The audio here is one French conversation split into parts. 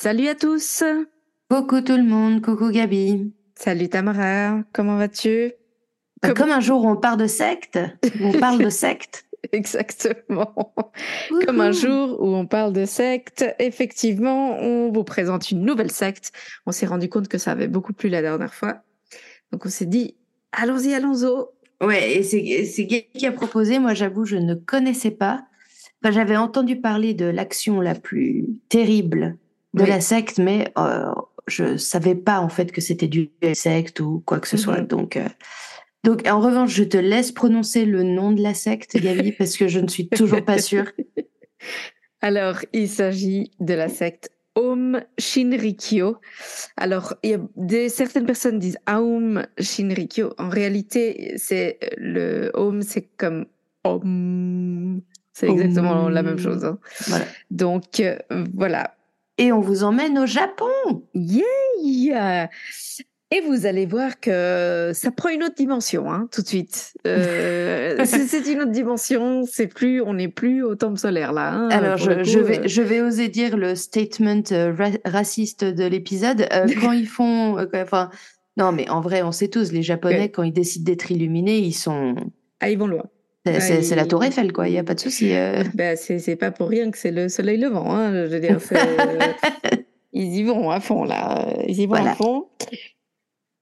Salut à tous Coucou tout le monde, coucou Gabi. Salut Tamara, comment vas-tu? Bah, Comme un jour où on part de secte, on parle de secte. Exactement. Comme un jour où on parle de secte, effectivement, on vous présente une nouvelle secte. On s'est rendu compte que ça avait beaucoup plu la dernière fois. Donc on s'est dit, allons-y, allons-y. Ouais, et c'est Gabi qui a proposé. Moi, j'avoue, je ne connaissais pas. Enfin, j'avais entendu parler de l'action la plus terrible de Oui. la secte, mais euh, je savais pas en fait que c'était du secte ou quoi que ce soit. Mhm. Donc, euh, donc, en revanche, je te laisse prononcer le nom de la secte, Gabi, parce que je ne suis toujours pas sûre. Alors, il s'agit de la secte Aum Shinrikyo. Alors, il y a des, certaines personnes disent Aum Shinrikyo. En réalité, c'est le Aum, c'est comme Om. C'est exactement Om. la même chose. hein. Voilà. Donc, euh, voilà. Et on vous emmène au Japon. Yay Et vous allez voir que ça prend une autre dimension, hein, tout de suite. Euh, c'est une autre dimension. C'est plus, on n'est plus au temple solaire là. hein, Alors, je, vais, euh, je vais oser dire le statement euh, ra- raciste de l'épisode. Euh, quand ils font, enfin, non, mais en vrai, on sait tous, les Japonais, Ouais. quand ils décident d'être illuminés, ils sont, Ah, ils vont loin. C'est Ah, c'est- la Tour Eiffel, quoi. Il y a pas de souci. euh. Ben, c'est pas pour rien que c'est le soleil levant. Hein, je veux dire, ils y vont à fond là. Ils y vont Voilà. à fond.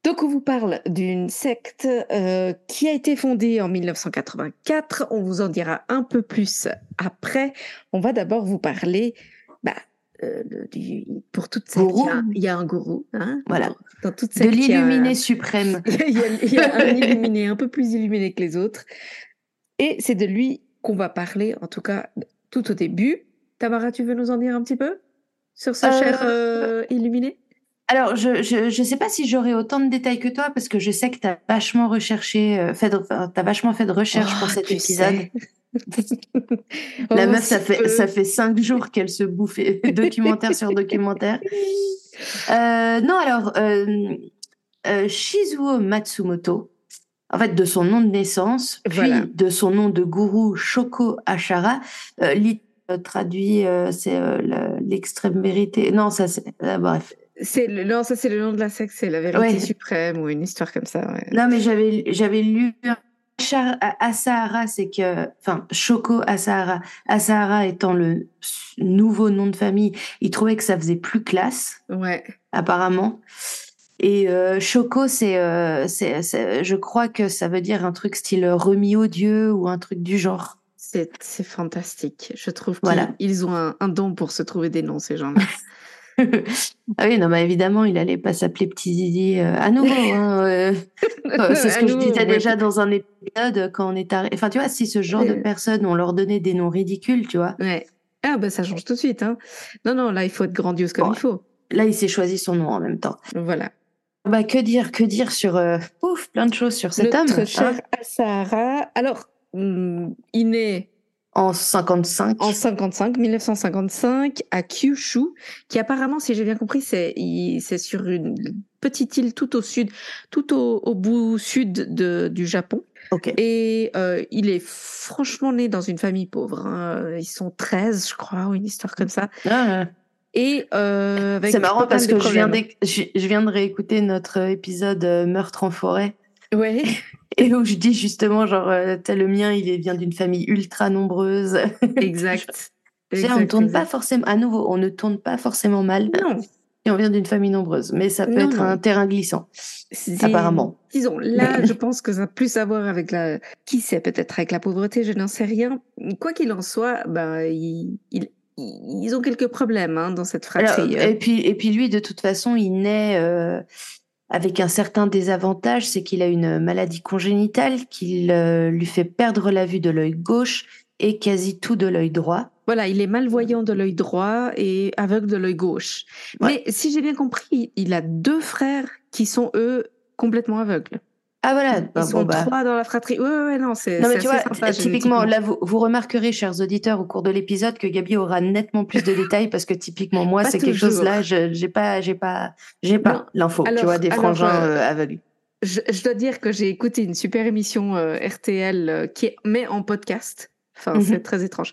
Donc, on vous parle d'une secte euh, qui a été fondée en 1984. On vous en dira un peu plus après. On va d'abord vous parler. Bah, euh, de- du, pour toute secte, il y, a, y un gourou. Hein, Voilà. Dans, dans toute De secte, un- l'illuminé suprême. il y, a, il y a un illuminé, un peu plus illuminé que les autres. Et c'est de lui qu'on va parler, en tout cas, tout au début. Tamara, tu veux nous en dire un petit peu sur ce Euh, cher euh, illuminé Alors, je, je, je sais pas si j'aurai autant de détails que toi, parce que je sais que tu as vachement recherché, euh, fait de, t'as vachement fait de recherche pour Oh, cet épisode. La Oh, meuf, ça fait, peu. ça fait cinq jours qu'elle se bouffe documentaire sur documentaire. Euh, non, alors, euh, Shizuo Matsumoto, en fait, de son nom de naissance, puis Voilà. de son nom de gourou Shoko Ashara, euh, lit- euh, traduit, euh, c'est euh, l'extrême vérité. Non, ça, c'est. bref. C'est le, non, ça c'est le nom de la secte, c'est la vérité Ouais. suprême ou une histoire comme ça. ouais. Non, mais j'avais, j'avais lu Ashar- Asahara, c'est que, enfin, Shoko Asahara, Asahara étant le nouveau nom de famille, il trouvait que ça faisait plus classe, Ouais. apparemment. Et euh, c'est, euh, c'est, c'est- je crois que ça veut dire un truc style remis au dieu ou un truc du genre. C'est c'est fantastique. Je trouve qu'ils Voilà. ils ont un, un don pour se trouver des noms, ces gens-là. ah oui, non, mais évidemment, il allait pas s'appeler Petit Zizi euh, à nouveau. hein, c'est ce que je nouveau, disais ouais. déjà dans un épisode quand on est arrivé. Enfin, tu vois, si ce genre de personnes, on leur donnait des noms ridicules, tu vois. Ouais. Ah bah ça change tout de suite. Hein. Non, non, là il faut être grandiose comme Bon. il faut. Là, il s'est choisi son nom en même temps. Voilà. Bah, que dire, que dire sur, euh, ouf, plein de choses sur cet homme. Notre hein, cher Asahara. Alors, hum, il naît en 55. en 55, 1955, à Kyushu, qui apparemment, si j'ai bien compris, c'est sur une petite île tout au sud, tout au, au bout sud de, du Japon. Ok. Et euh, il est franchement né dans une famille pauvre. hein. Ils sont 13, je crois, ou une histoire comme ça. Ah, Et euh, c'est marrant parce que je viens, je, je viens de réécouter notre épisode euh, Meurtre en forêt. Ouais. Et où je dis justement, genre, euh, t'as le mien, il vient d'une famille ultra nombreuse. Exact. On ne tourne exact. pas forcément, à nouveau, on ne tourne pas forcément mal Non, si on vient d'une famille nombreuse, mais ça peut Non, être non. un terrain glissant, apparemment. Disons, là, je pense que ça a plus à voir avec la. Qui sait, peut-être avec la pauvreté, je n'en sais rien. Quoi qu'il en soit, ben, ils, ils, ils ont quelques problèmes hein, dans cette Alors, fratrie. et, puis, et puis lui, de toute façon, il naît euh, avec un certain désavantage, c'est qu'il a une maladie congénitale qui euh, lui fait perdre la vue de l'œil gauche et quasi tout de l'œil droit. Voilà, il est malvoyant de l'œil droit et aveugle de l'œil gauche. Ouais. Mais si j'ai bien compris, il a deux frères qui sont eux complètement aveugles. Ah voilà, Ils bah, sont bon, bah. trois dans la fratrie. Ouais, ouais, ouais, non, c'est. Non mais tu vois, sympa, typiquement, là vous, vous remarquerez, chers auditeurs, au cours de l'épisode, que Gabi aura nettement plus de détails parce que typiquement moi, c'est quelque chose là, je j'ai pas, j'ai pas, j'ai pas l'info. Tu vois, des alors, frangins euh, euh, aveugles. Je, je dois dire que j'ai écouté une super émission euh, RTL euh, qui est mais en podcast. Enfin, Mhm. c'est très étrange.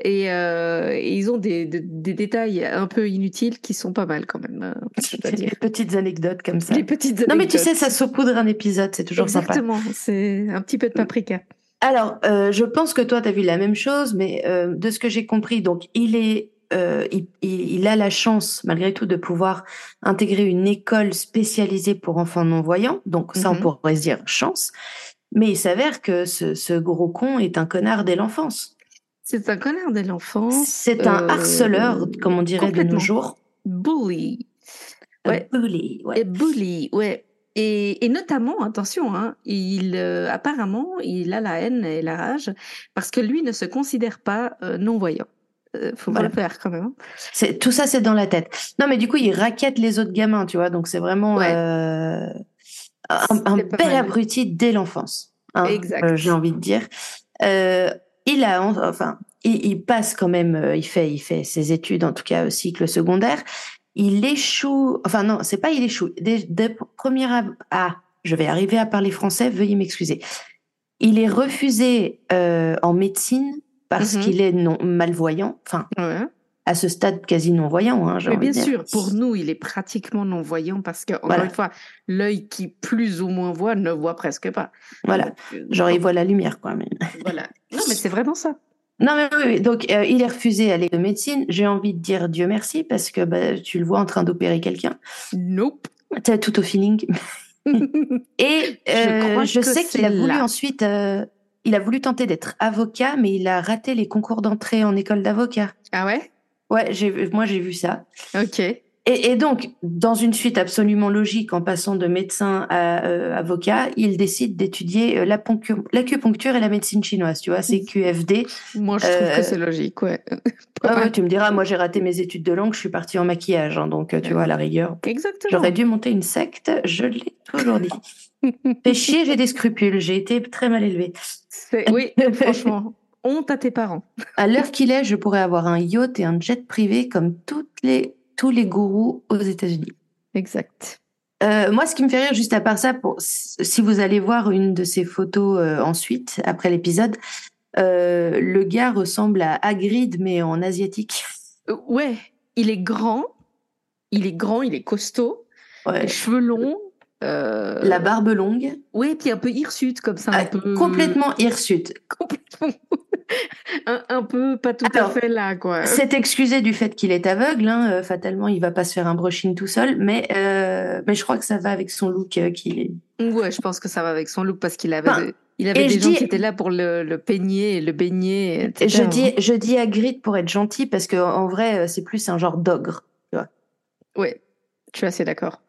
Et, euh, et ils ont des, des, des détails un peu inutiles qui sont pas mal quand même, je dois dire. petites anecdotes comme ça. Les petites Non mais tu anecdotes. sais, ça saupoudre un épisode, c'est toujours sympa. Exactement, c'est un petit peu de paprika. Alors, euh, je pense que toi, tu as vu la même chose, mais euh, de ce que j'ai compris, donc il est, euh, il, il- il a la chance, malgré tout, de pouvoir intégrer une école spécialisée pour enfants non-voyants. Donc ça, on Mhm. pourrait se dire chance. Mais il s'avère que ce, ce gros con est un connard dès l'enfance. C'est un connard dès l'enfance. C'est un euh, harceleur, comme on dirait de nos jours. Bully. Ouais. bully, ouais. Et bully, ouais. Et, et notamment, attention, hein, il euh, apparemment, il a la haine et la rage parce que lui ne se considère pas euh, non-voyant. Euh, faut Voilà. pas le faire quand même. hein. C'est tout ça, c'est dans la tête. Non, mais du coup, il raquette les autres gamins, tu vois. Donc c'est vraiment Ouais. un, bel abruti dès l'enfance. hein, Exact. J'ai envie de dire. Euh, il a, en- enfin, il, il passe quand même. euh, il fait, il fait ses études, en tout cas au cycle secondaire. Il échoue. Enfin non, c'est pas il échoue. Dès, dès premier ab- ah, je vais arriver à parler français. Veuillez m'excuser. Il est refusé euh, en médecine parce Mhm. qu'il est non malvoyant. Enfin, Ouais. À ce stade quasi non-voyant. Hein, Mais bien dire. sûr, pour nous, il est pratiquement non-voyant parce que, encore Voilà. une fois, l'œil qui plus ou moins voit ne voit presque pas. Voilà, euh, genre il voit la lumière quoi. Mais... Voilà. Non, mais c'est vraiment ça. Non mais oui, oui. donc euh, il est refusé à l'école de médecine. J'ai envie de dire Dieu merci parce que bah, tu le vois en train d'opérer quelqu'un. Nope. T'as tout au feeling. Et euh, je, sais qu'il a voulu là. ensuite, euh, il a voulu tenter d'être avocat, mais il a raté les concours d'entrée en école d'avocat. ah ouais? Ouais, moi j'ai vu ça. Ok. Et, et donc, dans une suite absolument logique, en passant de médecin à euh, avocat, il décide d'étudier euh, l'acupuncture et la médecine chinoise. Tu vois, c'est QFD. Moi, je trouve Euh, que c'est logique, ouais. Ah ouais, tu me diras, moi j'ai raté mes études de langue, je suis partie en maquillage, hein, donc euh, tu vois, à la rigueur. Exactement. J'aurais dû monter une secte, je l'ai toujours dit. Fais chier, j'ai des scrupules, j'ai été très mal élevée. Oui, franchement, honte à tes parents. À l'heure qu'il est, je pourrais avoir un yacht et un jet privé comme toutes les, tous les gourous aux États-Unis. Exact. Euh, moi, ce qui me fait rire, juste à part ça, pour, si vous allez voir une de ces photos euh, ensuite, après l'épisode, euh, le gars ressemble à Hagrid, mais en asiatique. Ouais, il est grand, il est grand, il est costaud, Ouais. les cheveux longs. Euh, La barbe longue, Ouais, puis un peu hirsute comme ça, un Ah, peu. complètement hirsute. Complètement. un, un peu pas tout Alors, à fait là, quoi. C'est excusé du fait qu'il est aveugle, hein, euh, fatalement, il va pas se faire un brushing tout seul, mais, euh, mais je crois que ça va avec son look euh, qu'il est. Ouais, je pense que ça va avec son look parce qu'il avait, Enfin, de- il avait et des gens dis- qui étaient là pour le, le peigner, le baigner, etc. Je dis, je dis Hagrid pour être gentil parce que en vrai, c'est plus un genre d'ogre. Ouais, je suis assez d'accord.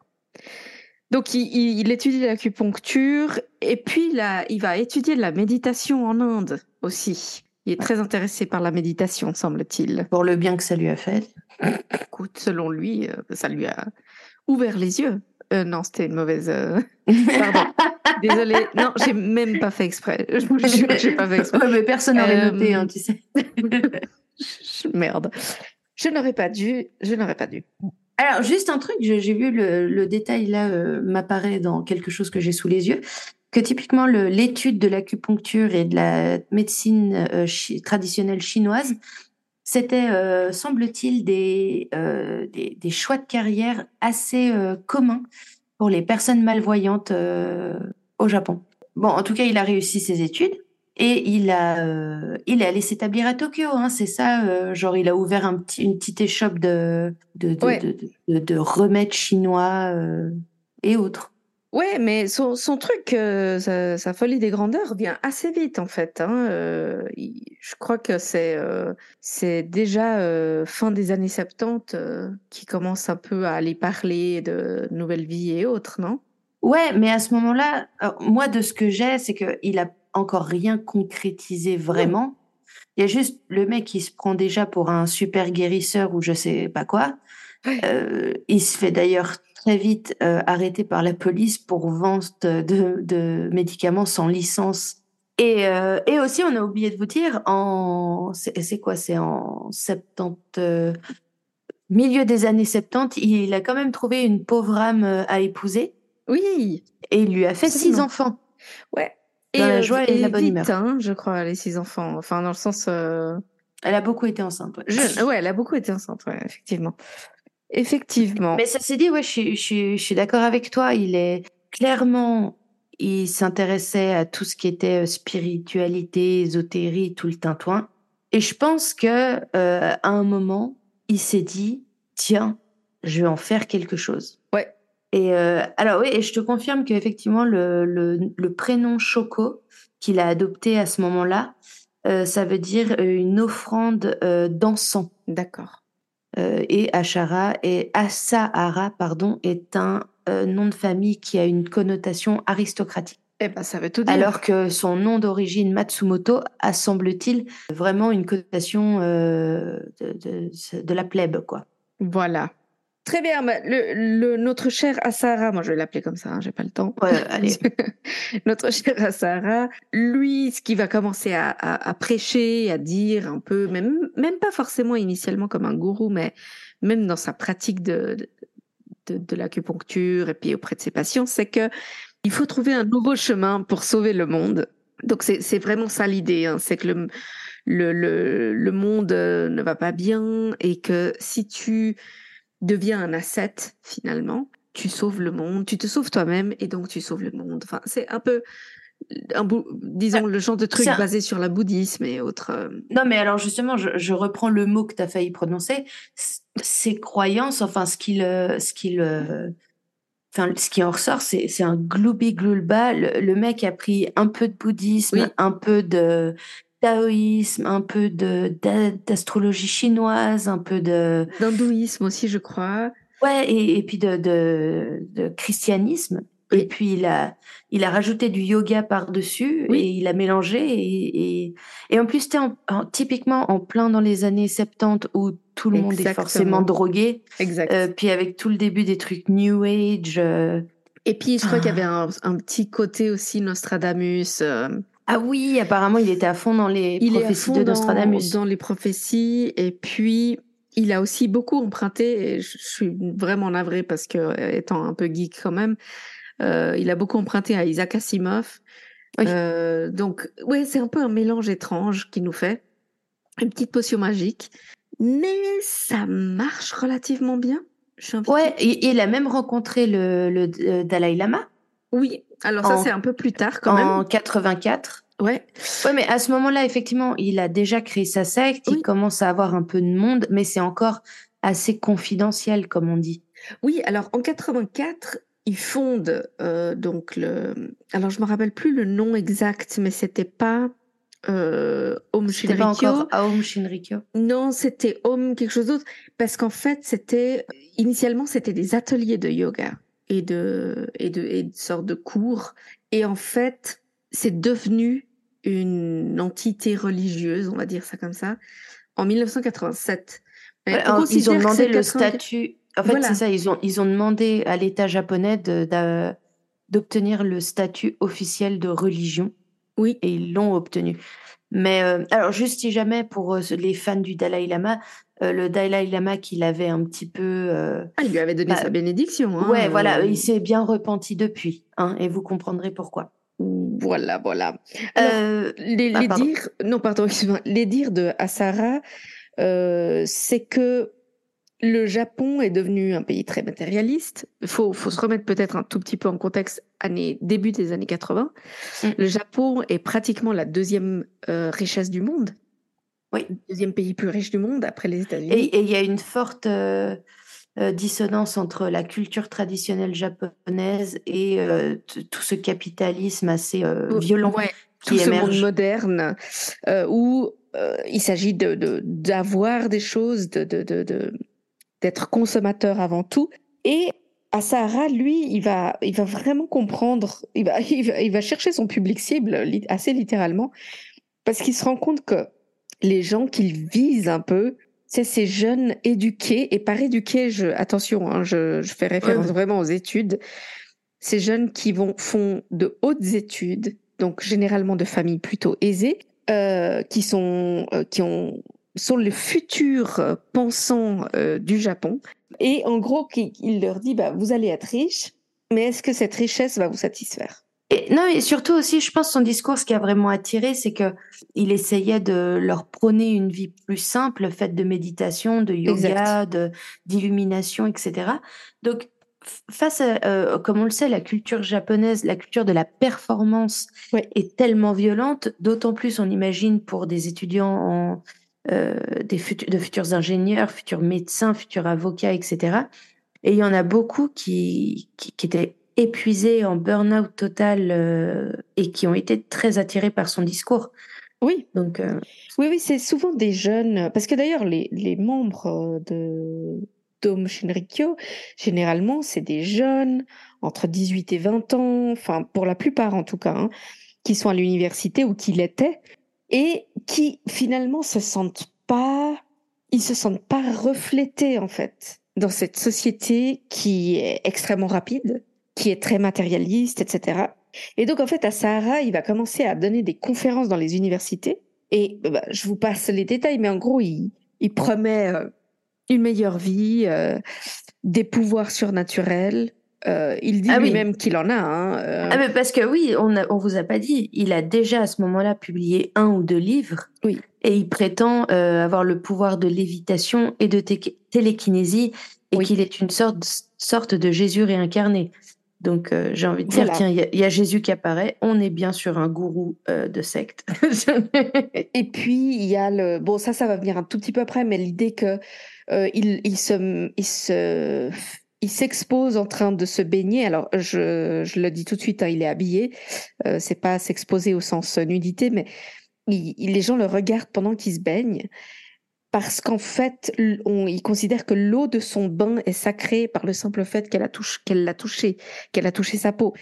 Donc, il, il- il étudie l'acupuncture et puis là, il va étudier la méditation en Inde aussi. Il est très intéressé par la méditation, semble-t-il. Pour le bien que ça lui a fait. Écoute, selon lui, euh, ça lui a ouvert les yeux. Euh, non, c'était une mauvaise. euh, Pardon. Désolée. Non, j'ai même pas fait exprès. Je vous jure j'ai pas fait exprès. Ouais, mais personne n'aurait Euh, noté, hein, tu sais. Je- Merde. Je n'aurais pas dû. Je n'aurais pas dû. Alors, juste un truc, j'ai vu le, le détail là euh, m'apparaît dans quelque chose que j'ai sous les yeux, que typiquement l'étude de l'acupuncture et de la médecine euh, traditionnelle chinoise, c'était, euh, semble-t-il, des, euh, des, des choix de carrière assez euh, communs pour les personnes malvoyantes euh, au Japon. Bon, en tout cas, il a réussi ses études. Et il a, euh, il est allé s'établir à Tokyo, hein, c'est ça. euh, genre, il a ouvert un petit, une petite échoppe de, de, de, Ouais. de, de- de remèdes chinois euh, et autres. Ouais, mais son, son truc, sa, sa folie des grandeurs vient assez vite en fait. hein. Il- je crois que c'est c'est déjà fin des années 70 euh, qui commence un peu à aller parler de nouvelle vie et autres, non? Ouais, mais à ce moment-là, moi, de ce que j'ai, c'est qu'il a encore rien concrétisé vraiment. Il y a juste le mec qui se prend déjà pour un super guérisseur ou je sais pas quoi. Euh, il se fait d'ailleurs très vite euh, arrêter par la police pour vente de, de médicaments sans licence. Et, euh, et aussi, on a oublié de vous dire, en c'est quoi C'est en 70, milieu des années 70, il a quand même trouvé une pauvre âme à épouser. Oui. Et il lui a fait six enfants. Ouais. Dans et, la joie et, et la bonne vite, humeur. hein, je crois, les six enfants. Enfin, dans le sens. euh, Elle a beaucoup été enceinte. ouais. elle a beaucoup été enceinte, ouais, effectivement. Effectivement. Mais ça s'est dit, ouais, je suis, je suis, je suis d'accord avec toi. Il est clairement, il s'intéressait à tout ce qui était euh, spiritualité, ésotérie, tout le tintouin. Et je pense que euh, à un moment, il s'est dit, tiens, je vais en faire quelque chose. Et euh, alors oui, et je te confirme qu'effectivement le, le, le prénom Choco qu'il a adopté à ce moment-là, euh, ça veut dire euh, une offrande euh, d'encens. D'accord. Et Ashara et Asahara pardon est un nom de famille qui a une connotation aristocratique. Eh ben, ça veut tout dire. Alors que son nom d'origine Matsumoto a semble-t-il vraiment une connotation de, de, de la plèbe quoi. Voilà. Très bien. bah, le, le- notre cher Asara, moi je vais l'appeler comme ça, hein, j'ai pas le temps. Ouais, allez. notre cher Asara, lui, ce qui va commencer à, à, à prêcher, à dire un peu, même, même pas forcément initialement comme un gourou, mais même dans sa pratique de, de, de l'acupuncture et puis auprès de ses patients, c'est que il faut trouver un nouveau chemin pour sauver le monde. Donc c'est vraiment ça l'idée, hein, c'est que le, le, le, le monde euh, ne va pas bien et que si tu deviens un ascète finalement, tu sauves le monde, tu te sauves toi-même et donc tu sauves le monde. Enfin, c'est un peu, un disons, le genre de truc un- basé sur le bouddhisme et autres. euh, Non mais alors justement, je, je reprends le mot que tu as failli prononcer. Ses croyances, enfin ce qu'il, euh, ce qu'il, euh, enfin ce qui en ressort, c'est c'est un gloubi gloulba. Le, le mec a pris un peu de bouddhisme, Oui. un peu de taoïsme, un peu de d'a- d'astrologie chinoise, un peu de D'hindouisme aussi, je crois. Ouais, et, et puis de, de, de christianisme. Oui. Et puis il a, il a rajouté du yoga par-dessus Oui. et il a mélangé. Et, et, et en plus, tu en, en- typiquement en plein dans les années 70 où tout le monde est forcément drogué. Exact. Euh, puis avec tout le début des trucs New Age. euh, et puis, je crois qu'il y ah. avait un, un petit côté aussi Nostradamus. euh, Ah oui, apparemment, il était à fond dans les il est à prophéties fond de dans, Nostradamus. dans les prophéties et puis il a aussi beaucoup emprunté et je je suis vraiment navrée parce que euh, étant un peu geek quand même euh, il a beaucoup emprunté à Isaac Asimov Oui. Euh, donc ouais c'est un peu un mélange étrange qu'il nous fait une petite potion magique mais ça marche relativement bien je suis Ouais, et, et il a même rencontré le, le euh, Dalai Lama oui alors ça En- c'est un peu plus tard quand en même 84. ouais Ouais, mais à ce moment-là, effectivement, il a déjà créé sa secte, Oui. il commence à avoir un peu de monde, mais c'est encore assez confidentiel, comme on dit. Oui, alors en 84, il fonde euh, donc le. Alors je me rappelle plus le nom exact, mais c'était pas euh, Om C'était pas Shinrikyo. encore Aum Shinrikyo. Non, c'était Om quelque chose d'autre, parce qu'en fait c'était initialement c'était des ateliers de yoga et de et de et de sortes de cours, et en fait c'est devenu une entité religieuse, on va dire ça comme ça, en 1987. Mais Ouais, on alors, ils ont demandé le 80 statut. En fait, Voilà. c'est ça, ils ont, ils ont demandé à l'État japonais d'obtenir le statut officiel de religion, Oui, et ils l'ont obtenu. Mais euh, alors, juste si jamais, pour euh, les fans du Dalai Lama, euh, le Dalai Lama qu'il avait un petit peu. euh, Ah, il lui avait donné Bah, sa bénédiction. Hein, ouais, euh, voilà, il s'est bien repenti depuis, hein, et vous comprendrez pourquoi. Voilà, voilà. Alors, Euh, les, ah, les dires, non, pardon, excuse-moi, les dires de Asara, euh, c'est que le Japon est devenu un pays très matérialiste. Il faut, faut se remettre peut-être un tout petit peu en contexte, année, début des années 80. Mm. Le Japon est pratiquement la deuxième euh, richesse du monde. Oui. Deuxième pays plus riche du monde après les États-Unis. Et il y a une forte euh, euh, dissonance entre la culture traditionnelle japonaise et euh, tout ce capitalisme assez euh, violent Ouais, qui tout ce monde émerge. moderne où il s'agit de de- d'avoir des choses, de de de de- d'être consommateur avant tout. Et Asahara, lui, il va il va vraiment comprendre, il va il va, il va chercher son public cible assez littéralement parce qu'il se rend compte que les gens qu'ils visent un peu, c'est ces jeunes éduqués, et par éduqués, je, attention, hein, je, je, fais référence vraiment aux études, ces jeunes qui vont, font de hautes études, donc généralement de familles plutôt aisées, euh, qui sont, euh, qui ont, sont les futurs pensants euh, du Japon. Et en gros, il leur dit, bah, vous allez être riche, mais est-ce que cette richesse va vous satisfaire? Et, non, et surtout aussi, je pense son discours, ce qui a vraiment attiré, c'est que il essayait de leur prôner une vie plus simple, faite de méditation, de yoga, de d'illumination, etc. Donc, face à, euh, comme on le sait, la culture japonaise, la culture de la performance est tellement violente, d'autant plus on imagine pour des étudiants en, euh, des de futurs ingénieurs, futurs médecins, futurs avocats, etc. Et il y en a beaucoup qui, qui, qui étaient épuisés en burn-out total euh, et qui ont été très attirés par son discours. Oui. Donc, euh, oui, oui, c'est souvent des jeunes, parce que d'ailleurs, les, les membres de Dom Shinrikyo, généralement, c'est des jeunes entre 18 et 20 ans, enfin, pour la plupart en tout cas, hein, qui sont à l'université ou qui l'étaient, et qui finalement se sentent pas, ils se sentent pas reflétés en fait dans cette société qui est extrêmement rapide, qui est très matérialiste, etc. Et donc, en fait, à Sahara, il va commencer à donner des conférences dans les universités. Et bah, je vous passe les détails, mais en gros, il, il promet euh, une meilleure vie, euh, des pouvoirs surnaturels. Euh, il dit ah lui-même qu'il en a. Hein. Ah mais parce que oui, on ne on vous a pas dit, il a déjà à ce moment-là publié un ou deux livres. Oui. Et il prétend avoir le pouvoir de lévitation et de télékinésie et qu'il est une sorte, sorte de Jésus réincarné. Donc, euh, j'ai envie de dire, tiens, il y, a Jésus qui apparaît. On est bien sur un gourou euh, de secte. et puis, il y a le. Bon, ça, ça va venir un tout petit peu après, mais l'idée que euh, il, il, se, il se, il s'expose en train de se baigner. Alors, je, je le dis tout de suite, hein, il est habillé. c'est pas s'exposer au sens nudité, mais il, les gens le regardent pendant qu'il se baigne parce qu'en fait, on, il considère que l'eau de son bain est sacrée par le simple fait qu'elle a touché, qu'elle l'a touché, qu'elle a touché sa peau.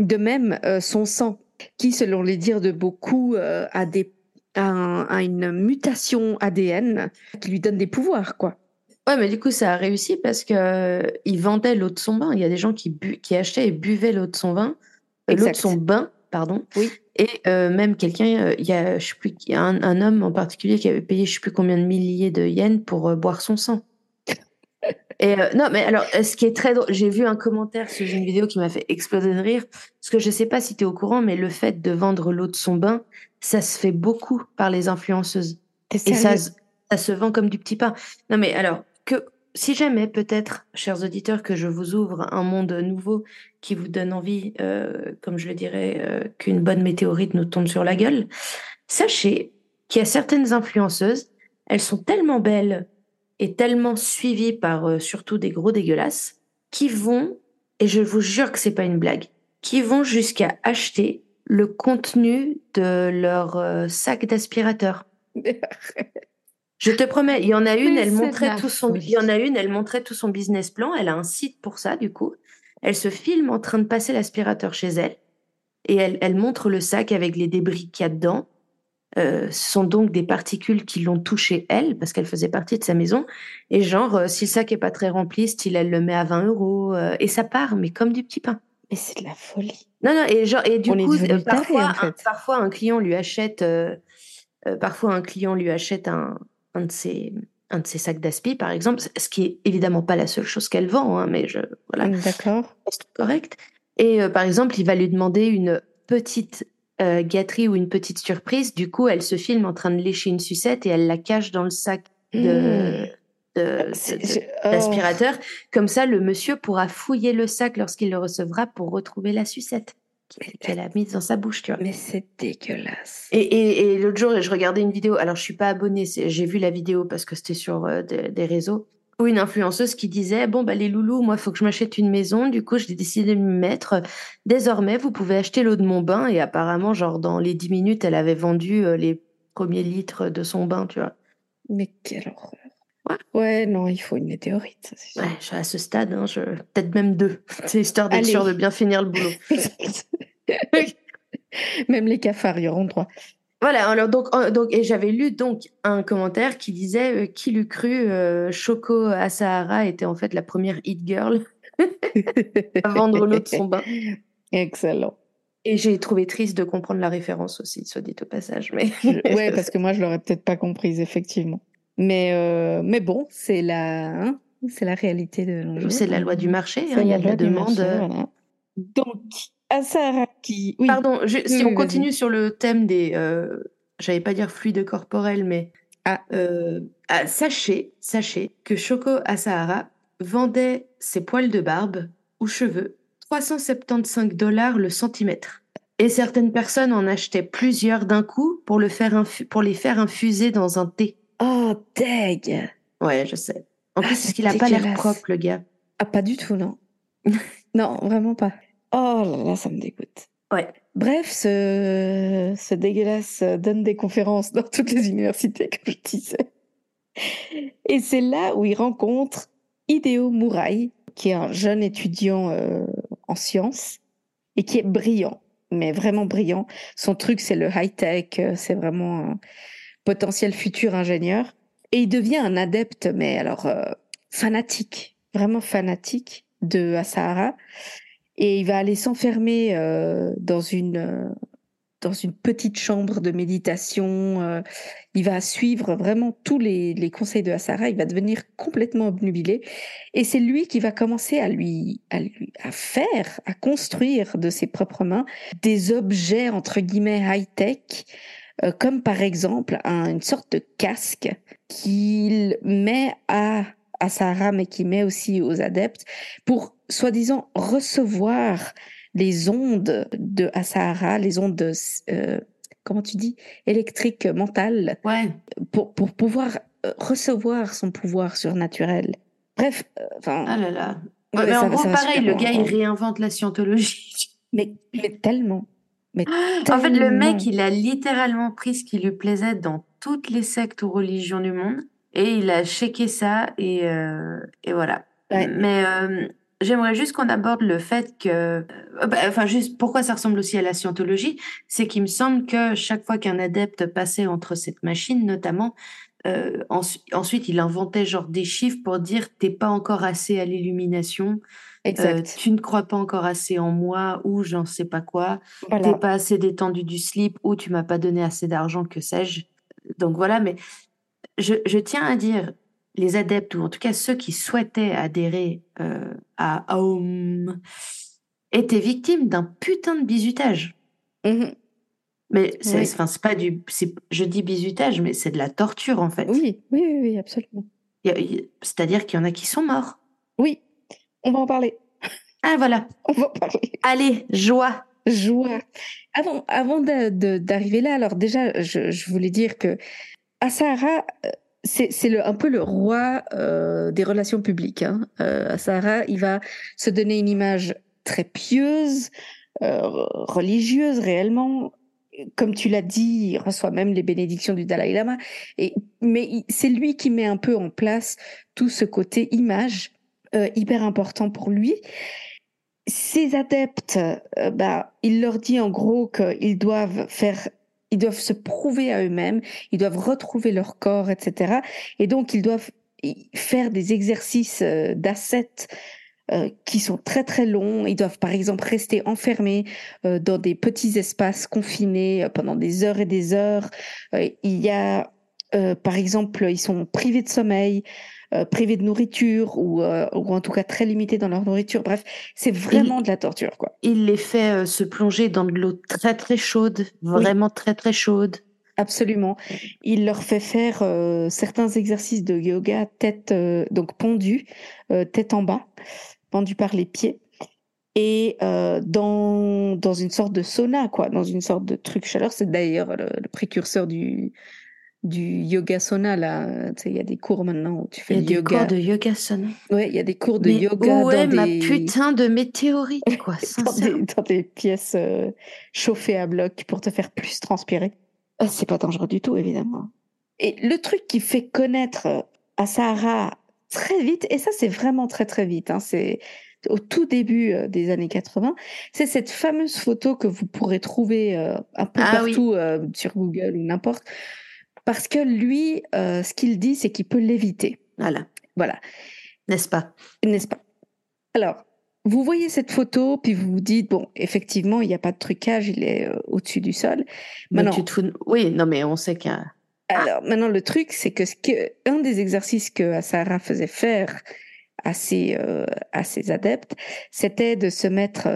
De même, euh, son sang, qui, selon les dires de beaucoup, euh, a des a, une mutation ADN qui lui donne des pouvoirs, quoi. Ouais, mais du coup, ça a réussi parce que euh, il vendait l'eau de son bain. Il y a des gens qui, bu qui achetaient et buvaient l'eau de son bain, l'eau de son bain, pardon. Oui. Et euh, même quelqu'un, euh, il y a, je sais plus, un, homme en particulier qui avait payé je sais plus combien de milliers de yens pour euh, boire son sang. Et non, mais alors, ce qui est très drôle, j'ai vu un commentaire sous une vidéo qui m'a fait exploser de rire, parce que je sais pas si tu es au courant, mais le fait de vendre l'eau de son bain, ça se fait beaucoup par les influenceuses. Et ça, ça se vend comme du petit pain. Non, mais alors, que, si jamais peut-être, chers auditeurs, que je vous ouvre un monde nouveau qui vous donne envie, euh, comme je le dirais, euh, qu'une bonne météorite nous tombe sur la gueule, sachez qu'il y a certaines influenceuses, elles sont tellement belles et tellement suivies par euh, surtout des gros dégueulasses, qui vont, et je vous jure que c'est pas une blague, qui vont jusqu'à acheter le contenu de leur sac d'aspirateur. Je te promets, il y en a une, elle montrait tout son, il y en a une, elle montrait tout son business plan. Elle a un site pour ça, du coup. Elle se filme en train de passer l'aspirateur chez elle et elle, elle, montre le sac avec les débris qu'il y a dedans. Euh, ce sont donc des particules qui l'ont touché elle parce qu'elle faisait partie de sa maison. Et genre, euh, si le sac est pas très rempli, style elle le met à 20 euros euh, et ça part, mais comme du petit pain. Mais c'est de la folie. Non, non, et genre, et du coup, parfois, un, parfois un client lui achète, parfois un client lui achète un, un de ses, un de ses sacs d'aspi, par exemple, ce qui est évidemment pas la seule chose qu'elle vend, hein, mais je, voilà. D'accord. C'est correct. Et euh, par exemple, il va lui demander une petite euh, gâterie ou une petite surprise. Du coup, elle se filme en train de lécher une sucette et elle la cache dans le sac de, mmh. oh. d'aspirateur. Comme ça, le monsieur pourra fouiller le sac lorsqu'il le recevra pour retrouver la sucette qu'elle a mise dans sa bouche, tu vois. Mais c'est dégueulasse. Et, et, l'autre jour, je regardais une vidéo. Alors, je suis pas abonnée. J'ai vu la vidéo parce que c'était sur euh, des, réseaux. Où une influenceuse qui disait bon bah les loulous, moi faut que je m'achète une maison. Du coup, j'ai décidé de me mettre. Désormais, vous pouvez acheter l'eau de mon bain. Et apparemment, genre dans les 10 minutes, elle avait vendu euh, les premiers litres de son bain, tu vois. Mais quelle horreur. Ouais. ouais, non, il faut une météorite. Ouais, je suis à ce stade, hein, je... peut-être même deux. C'est histoire d'être sûr de bien finir le boulot. Même les cafards y auront droit. Voilà, alors donc, donc et j'avais lu donc un commentaire qui disait euh, qui l'eût cru euh, Choco Asahara était en fait la première hit girl à vendre l'eau de son bain. Excellent. Et j'ai trouvé triste de comprendre la référence aussi, soit dit au passage. Mais ouais, parce que moi je l'aurais peut-être pas comprise effectivement. Mais euh, mais bon, c'est la hein, c'est la réalité de C'est la loi du marché. Hein, il y a de la demande. Donc Asahara qui. Oui. Pardon, si on continue sur le thème des, euh, j'allais pas dire fluides corporels, mais ah. euh, ah, sachez, sachez que Shoko Asahara vendait ses poils de barbe ou cheveux 375 dollars le centimètre. Et certaines personnes en achetaient plusieurs d'un coup pour, le faire pour les faire infuser dans un thé. Oh, deg Ouais, je sais. En plus, ah, qu'il a pas l'air propre, le gars. Ah, pas du tout, non. non, vraiment pas. Oh là là, ça me dégoûte. Ouais. Bref, ce, ce dégueulasse donne des conférences dans toutes les universités, comme je disais. Et c'est là où il rencontre Hideo Murai, qui est un jeune étudiant euh, en sciences et qui est brillant, mais vraiment brillant. Son truc, c'est le high-tech, euh, c'est vraiment un potentiel futur ingénieur. Et il devient un adepte, mais alors euh, fanatique, vraiment fanatique de Asahara et il va aller s'enfermer euh, dans une euh, dans une petite chambre de méditation. Il va suivre vraiment tous les, les conseils de Asara. Il va devenir complètement obnubilé. Et c'est lui qui va commencer à lui, à lui, à faire, à construire de ses propres mains des objets, entre guillemets, high-tech, comme par exemple une sorte de casque qu'il met à à Sahara, mais qui met aussi aux adeptes, pour soi-disant recevoir les ondes de Asahara, les ondes de, euh, comment tu dis, électriques mentales, ouais. pour, pour pouvoir euh, recevoir son pouvoir surnaturel. Bref, euh, enfin. ah là là. mais en gros, pareil, le gars, il réinvente la scientologie. Mais, mais tellement. Mais En fait, le mec, il a littéralement pris ce qui lui plaisait dans toutes les sectes ou religions du monde et il a checké ça et, euh, et voilà. Mais euh, j'aimerais juste qu'on aborde le fait que, euh, bah, enfin juste pourquoi ça ressemble aussi à la scientologie, c'est qu'il me semble que chaque fois qu'un adepte passait entre cette machine, notamment, ensuite il inventait genre des chiffres pour dire t'es pas encore assez à l'illumination. Exact. tu ne crois pas encore assez en moi ou j'en sais pas quoi. T'es pas assez détendu du slip ou tu m'as pas donné assez d'argent, que sais-je. Donc voilà, mais je, tiens à dire, les adeptes, ou en tout cas ceux qui souhaitaient adhérer euh, à Aum, étaient victimes d'un putain de bizutage. Mmh mais c'est c'est pas du. Je dis bizutage, mais c'est de la torture, en fait. Oui, oui, oui, absolument. C'est-à-dire qu'il y en a qui sont morts. Oui, on va en parler. Ah, voilà. On va en parler. Allez, joie. Joie. Avant, avant d'arriver là, alors déjà, je, je voulais dire que Asahara, euh, c'est un peu le roi euh, des relations publiques. Hein. Euh, Asahara, il va se donner une image très pieuse, religieuse réellement. Comme tu l'as dit, il reçoit même les bénédictions du Dalai Lama. Et, mais c'est lui qui met un peu en place tout ce côté image hyper important pour lui. Ses adeptes, bah, il leur dit en gros qu'ils doivent faire ils doivent se prouver à eux-mêmes, ils doivent retrouver leur corps, etc. Et donc, ils doivent faire des exercices euh, d'assets euh, qui sont très très longs. Ils doivent par exemple rester enfermés euh, dans des petits espaces confinés pendant des heures et des heures. il y a par exemple, ils sont privés de sommeil. Euh, privés de nourriture ou, euh, ou en tout cas très limités dans leur nourriture. Bref, c'est vraiment de la torture. Quoi. Il les fait euh, se plonger dans de l'eau très très chaude, vraiment très très chaude. Absolument. Il leur fait faire certains exercices de yoga tête donc pendue, tête en bas, pendue par les pieds et dans dans une sorte de sauna quoi, dans une sorte de truc chaleur. C'est d'ailleurs le, précurseur du du yoga sauna là. Tu sais, il y a des cours maintenant où tu fais du yoga. Il y a des cours de yoga sauna. Ouais, il y a des cours de yoga où est ma putain de météorite quoi, dans, des, dans, des, pièces euh, chauffées à bloc pour te faire plus transpirer. Euh, c'est pas dangereux du tout évidemment. Et le truc qui fait connaître à Sahara très vite, et ça c'est vraiment très très vite, hein, c'est au tout début euh, des années 80. C'est cette fameuse photo que vous pourrez trouver euh, un peu Ah oui. partout euh, sur Google ou n'importe. Parce que lui, euh, ce qu'il dit, c'est qu'il peut l'éviter. Voilà, Voilà, n'est-ce pas? N'est-ce pas? Alors, vous voyez cette photo, puis vous vous dites, bon, effectivement, il n'y a pas de trucage, il est euh, au-dessus du sol. Mais tu te fous Oui, non, mais on sait qu'il y a... Alors, maintenant, le truc, c'est que, ce que un des exercices que Asara faisait faire à ses, euh, à ses adeptes, c'était de se mettre,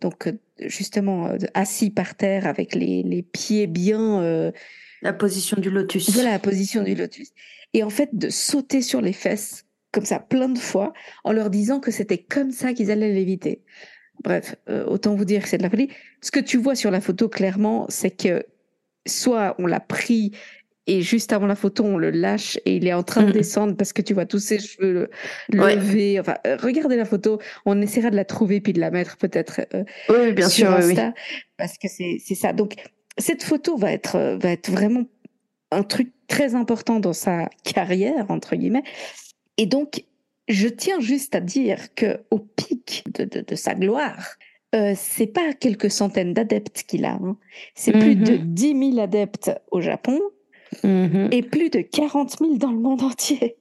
donc, justement, assis par terre avec les, les pieds bien, la position du lotus. voilà, la position du lotus. Et en fait, de sauter sur les fesses, comme ça, plein de fois, en leur disant que c'était comme ça qu'ils allaient l'éviter. Bref, euh, autant vous dire que c'est de la folie. Ce que tu vois sur la photo, clairement, c'est que soit on l'a pris et juste avant la photo, on le lâche et il est en train de Mhm. descendre parce que tu vois tous ses cheveux Ouais. levés. Enfin, euh, regardez la photo. On essaiera de la trouver puis de la mettre peut-être euh, Oui, bien sur sûr, oui, parce que c'est c'est ça. Donc cette photo va être euh, va être vraiment un truc très important dans sa carrière entre guillemets. Et donc je tiens juste à dire que au pic de, de, de sa gloire, euh, c'est pas quelques centaines d'adeptes qu'il a. hein. C'est plus de Mhm. 10 000 adeptes au Japon Mhm. et plus de 40 000 dans le monde entier.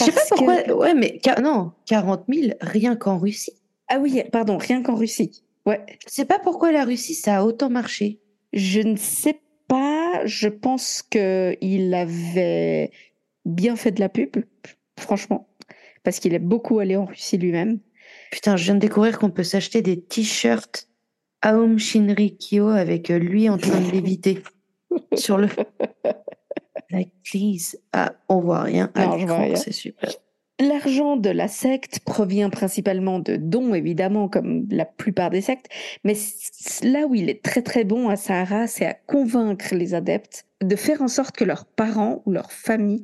Je sais pas que- pourquoi... Ouais, mais... Non, 40 000 rien qu'en Russie. Ah oui, pardon, rien qu'en Russie. Ouais. Je sais pas pourquoi la Russie, ça a autant marché. Je ne sais pas. Je pense que il avait bien fait de la pub, franchement, parce qu'il est beaucoup allé en Russie lui-même. Putain, je viens de découvrir qu'on peut s'acheter des t-shirts Aum Shinrikyo avec lui en train de léviter sur le. Like, please. Ah, on voit rien. Non, je vois l'écran, rien. C'est super. L'argent de la secte provient principalement de dons, évidemment, comme la plupart des sectes. Mais là où il est très très bon à Sahara, c'est à convaincre les adeptes de faire en sorte que leurs parents ou leur famille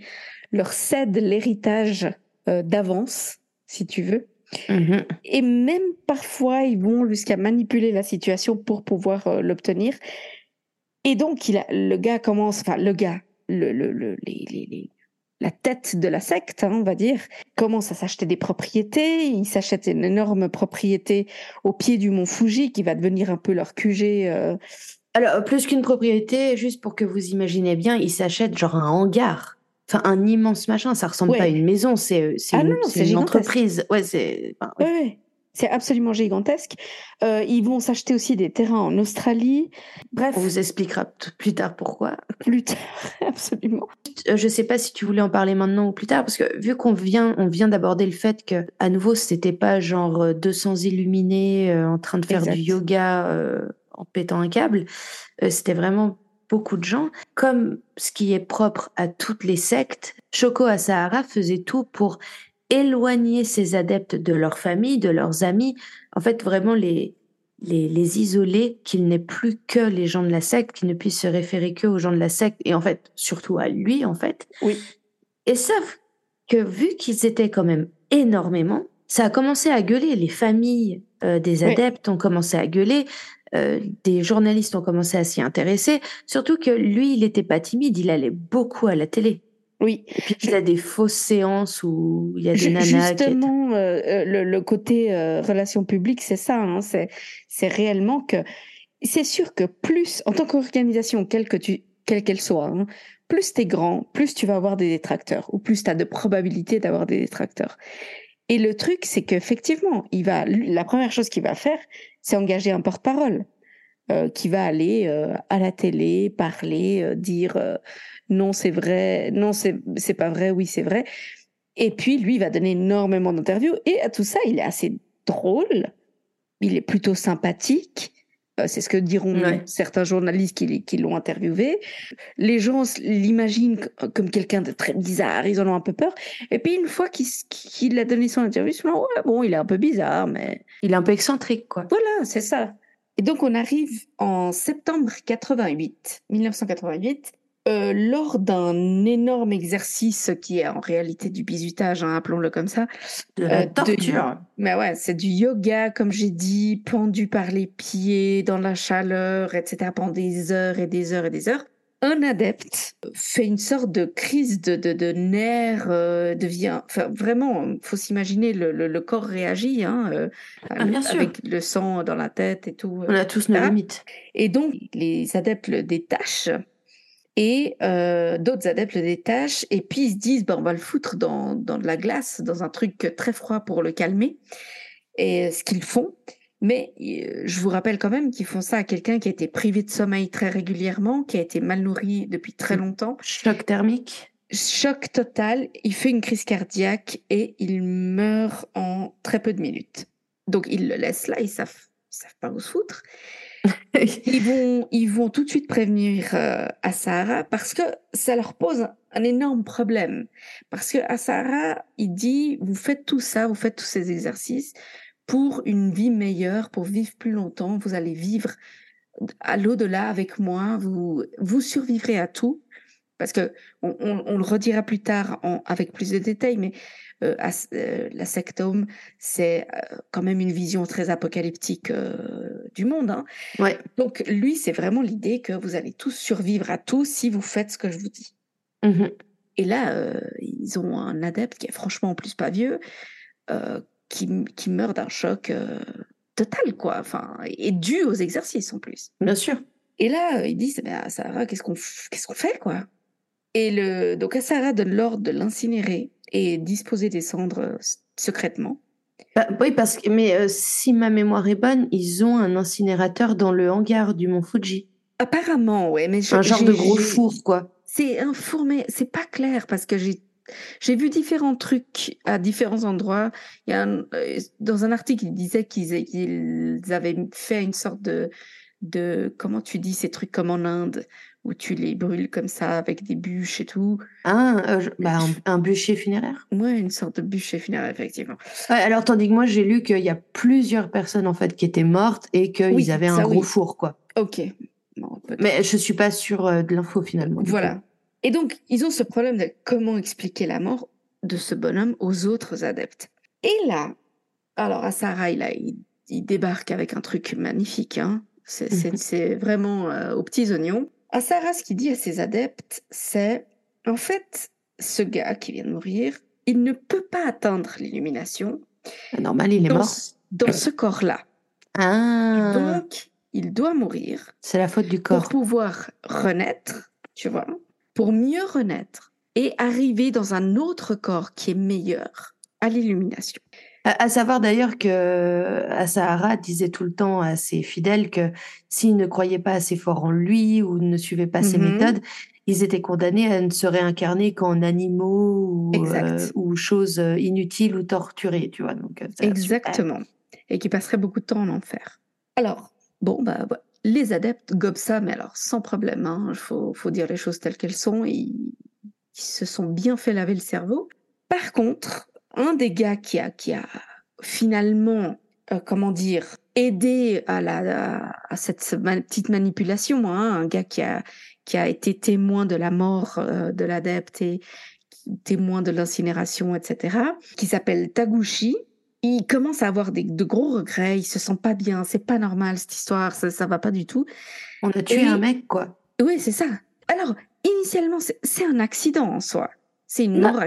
leur cèdent l'héritage euh, d'avance, si tu veux. Mhm. Et même parfois, ils vont jusqu'à manipuler la situation pour pouvoir euh, l'obtenir. Et donc, il a, le gars commence, enfin, le gars, le, le, le- les, les- les- la tête de la secte, hein, on va dire, commence à s'acheter des propriétés. Il s'achète une énorme propriété au pied du mont Fuji qui va devenir un peu leur QG. euh, Alors, plus qu'une propriété, juste pour que vous imaginez bien, il s'achète genre un hangar. Enfin, un immense machin. Ça ressemble Ouais. pas à une maison, c'est euh, Ah une, non, entreprise. Ouais, c'est. enfin, oui. Ouais, ouais. C'est absolument gigantesque. Euh, ils vont s'acheter aussi des terrains en Australie. Bref, On vous expliquera plus tard pourquoi. plus tard, absolument. Euh, Je sais pas si tu voulais en parler maintenant ou plus tard, parce que vu qu'on vient, on vient d'aborder le fait que, à nouveau, c'était pas genre euh, 200 illuminés euh, en train de faire Exact. du yoga euh, en pétant un câble. C'était vraiment beaucoup de gens. Comme ce qui est propre à toutes les sectes, Shoko Asahara faisait tout pour éloigner ses adeptes de leur famille, de leurs amis. En fait, vraiment les les, les isoler, qu'ils n'aient plus que les gens de la secte, qu'ils ne puissent se référer que aux gens de la secte, et en fait, surtout à lui, en fait. Oui. Et sauf que vu qu'ils étaient quand même énormément, ça a commencé à gueuler. Les familles euh, des Oui. adeptes ont commencé à gueuler. euh, des journalistes ont commencé à s'y intéresser. Surtout que lui, il n'était pas timide, il allait beaucoup à la télé. Oui, Et puis, il a des fausses séances où il y a des nanas. Justement, euh, euh, le, le côté euh, relations publiques, c'est ça. hein, c'est, c'est réellement que c'est sûr que plus, en tant qu'organisation, quelle que tu, quelle qu'elle soit, hein, plus t'es grand, plus tu vas avoir des détracteurs, ou plus tu as de probabilités d'avoir des détracteurs. Et le truc, c'est qu'effectivement, il va, lui, la première chose qu'il va faire, c'est engager un porte-parole euh, qui va aller à la télé, parler, dire non, c'est vrai, non, c'est, c'est pas vrai, oui, c'est vrai. Et puis, lui, il va donner énormément d'interviews. Et à tout ça, il est assez drôle. Il est plutôt sympathique. Euh, c'est ce que diront Ouais. certains journalistes qui, qui l'ont interviewé. Les gens l'imaginent comme quelqu'un de très bizarre. Ils en ont un peu peur. Et puis, une fois qu'il a donné son interview, ils se disent, ouais, bon, il est un peu bizarre, mais Il est un peu excentrique, quoi. voilà, c'est ça. Et donc, on arrive en septembre 88, 1988, euh, lors d'un énorme exercice qui est en réalité du bizutage, hein, appelons-le comme ça. De la Euh, de- torture. Mais ouais, c'est du yoga, comme j'ai dit, pendu par les pieds, dans la chaleur, etc., pendant des heures et des heures et des heures. un adepte fait une sorte de crise de, de, de nerfs, euh, devient. Enfin, vraiment, il faut s'imaginer, le, le, corps réagit, hein, ah, bien sûr. avec le sang dans la tête et tout. On a tous nos limites. Et donc, les adeptes le détachent et euh, d'autres adeptes le détachent et puis ils se disent bah, on va le foutre dans, dans de la glace, dans un truc très froid pour le calmer. Et ce qu'ils font, mais euh, je vous rappelle quand même qu'ils font ça à quelqu'un qui a été privé de sommeil très régulièrement, qui a été mal nourri depuis très longtemps. Choc thermique? Choc total, il fait une crise cardiaque et il meurt en très peu de minutes. Donc ils le laissent là, ils savent, savent pas où se foutre. ils, vont, ils vont tout de suite prévenir euh, Asara parce que ça leur pose un, énorme problème. Parce que Asara, il dit, vous faites tout ça, vous faites tous ces exercices, pour une vie meilleure, pour vivre plus longtemps. Vous allez vivre à l'au-delà avec moi. Vous, vous survivrez à tout. Parce que on, on, le redira plus tard en, avec plus de détails, mais euh, euh, la sectome, c'est euh, quand même une vision très apocalyptique du monde. Hein. Ouais. Donc lui, c'est vraiment l'idée que vous allez tous survivre à tout si vous faites ce que je vous dis. Mmh Et là, ils ont un adepte qui est franchement en plus pas vieux, qui, meurt d'un choc euh, total, quoi. Enfin, et dû aux exercices en plus. Bien sûr. Et là, ils disent, bah, Sarah, qu'est-ce qu'on qu'est-ce qu'on fait, quoi? Et le, donc, Sarah donne l'ordre de l'incinérer et disposer des cendres euh, secrètement. Bah, oui, parce que, mais euh, si ma mémoire est bonne, ils ont un incinérateur dans le hangar du Mont Fuji. Apparemment, ouais, mais un genre de gros four, quoi. C'est un four, mais c'est pas clair parce que j'ai j'ai vu différents trucs à différents endroits. Il y a euh, dans un article, il disait qu'ils avaient fait une sorte de, de, comment tu dis ces trucs comme en Inde, où tu les brûles comme ça avec des bûches et tout. Ah, euh, bah, un, bûcher funéraire? Ouais, une sorte de bûcher funéraire, effectivement. alors, tandis que moi, j'ai lu qu'il y a plusieurs personnes, en fait, qui étaient mortes et qu'ils avaient un gros four, quoi. Ok. Mais je suis pas sûre euh, de l'info, finalement. Voilà. Et donc, ils ont ce problème de comment expliquer la mort de ce bonhomme aux autres adeptes. Et là, alors Asara, il, il, débarque avec un truc magnifique. Hein. Mhm. C'est vraiment euh, aux petits oignons. Asara, ce qu'il dit à ses adeptes, c'est en fait, ce gars qui vient de mourir, il ne peut pas atteindre l'illumination. Normal, il est mort. Dans ce corps-là. Ah. donc, il doit mourir. C'est la faute du corps. Pour pouvoir renaître, tu vois pour mieux renaître et arriver dans un autre corps qui est meilleur à l'illumination. À, savoir d'ailleurs que Asahara disait tout le temps à ses fidèles que s'ils ne croyaient pas assez fort en lui ou ne suivaient pas ses mhm. méthodes, ils étaient condamnés à ne se réincarner qu'en animaux ou, euh, choses inutiles ou torturées, tu vois. Donc, Exactement. Et qui passeraient beaucoup de temps en enfer. Alors, bon, bah, les adeptes gobent ça, mais alors sans problème. Il hein. faut, faut, dire les choses telles qu'elles sont. Ils, se sont bien fait laver le cerveau. Par contre, un des gars qui a, qui a finalement, euh, comment dire, aidé à, la, à cette petite manipulation, hein, un gars qui a, qui a été témoin de la mort euh, de l'adepte et témoin de l'incinération, etc., qui s'appelle Taguchi, il commence à avoir des, de gros regrets, il se sent pas bien, c'est pas normal cette histoire, ça, ça va pas du tout. On a tué un mec, quoi. Oui, c'est ça. Alors, initialement, c'est un accident en soi. C'est une mort,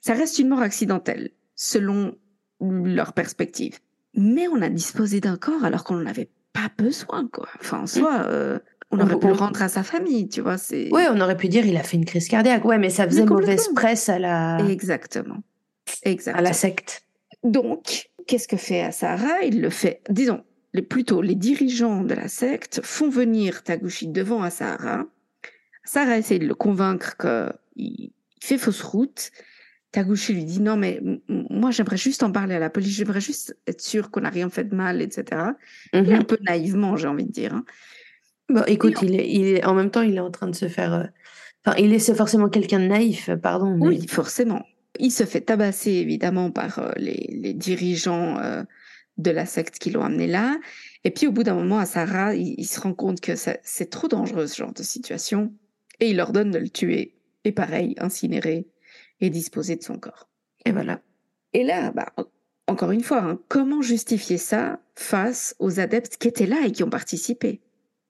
ça reste une mort accidentelle, selon leur perspective. Mais on a disposé d'un corps alors qu'on n'en avait pas besoin, quoi. Enfin, en mmh. soi, euh, on aurait pu le rendre à sa famille, tu vois. Oui, on aurait pu dire il a fait une crise cardiaque. Ouais, mais ça faisait mauvaise presse à la. Exactement. Exactement. À la secte. Donc, qu'est-ce que fait Asahara Il le fait, disons, les, plutôt les dirigeants de la secte font venir Taguchi devant Asahara. Asahara essaie de le convaincre qu'il fait fausse route. Taguchi lui dit non mais moi j'aimerais juste en parler à la police, j'aimerais juste être sûr qu'on n'a rien fait de mal, etc. Mhm. un peu naïvement j'ai envie de dire. Hein. Bon, écoute, il, est, il est, en même temps il est en train de se faire. Euh, enfin, il est forcément quelqu'un de naïf, pardon. Oui, forcément. Il se fait tabasser évidemment par euh, les, dirigeants euh, de la secte qui l'ont amené là. Et puis au bout d'un moment, à Sarah, il, se rend compte que c'est trop dangereux ce genre de situation et il ordonne de le tuer. Et pareil, incinérer et disposer de son corps. Et voilà. Et là, bah, encore une fois, hein, comment justifier ça face aux adeptes qui étaient là et qui ont participé?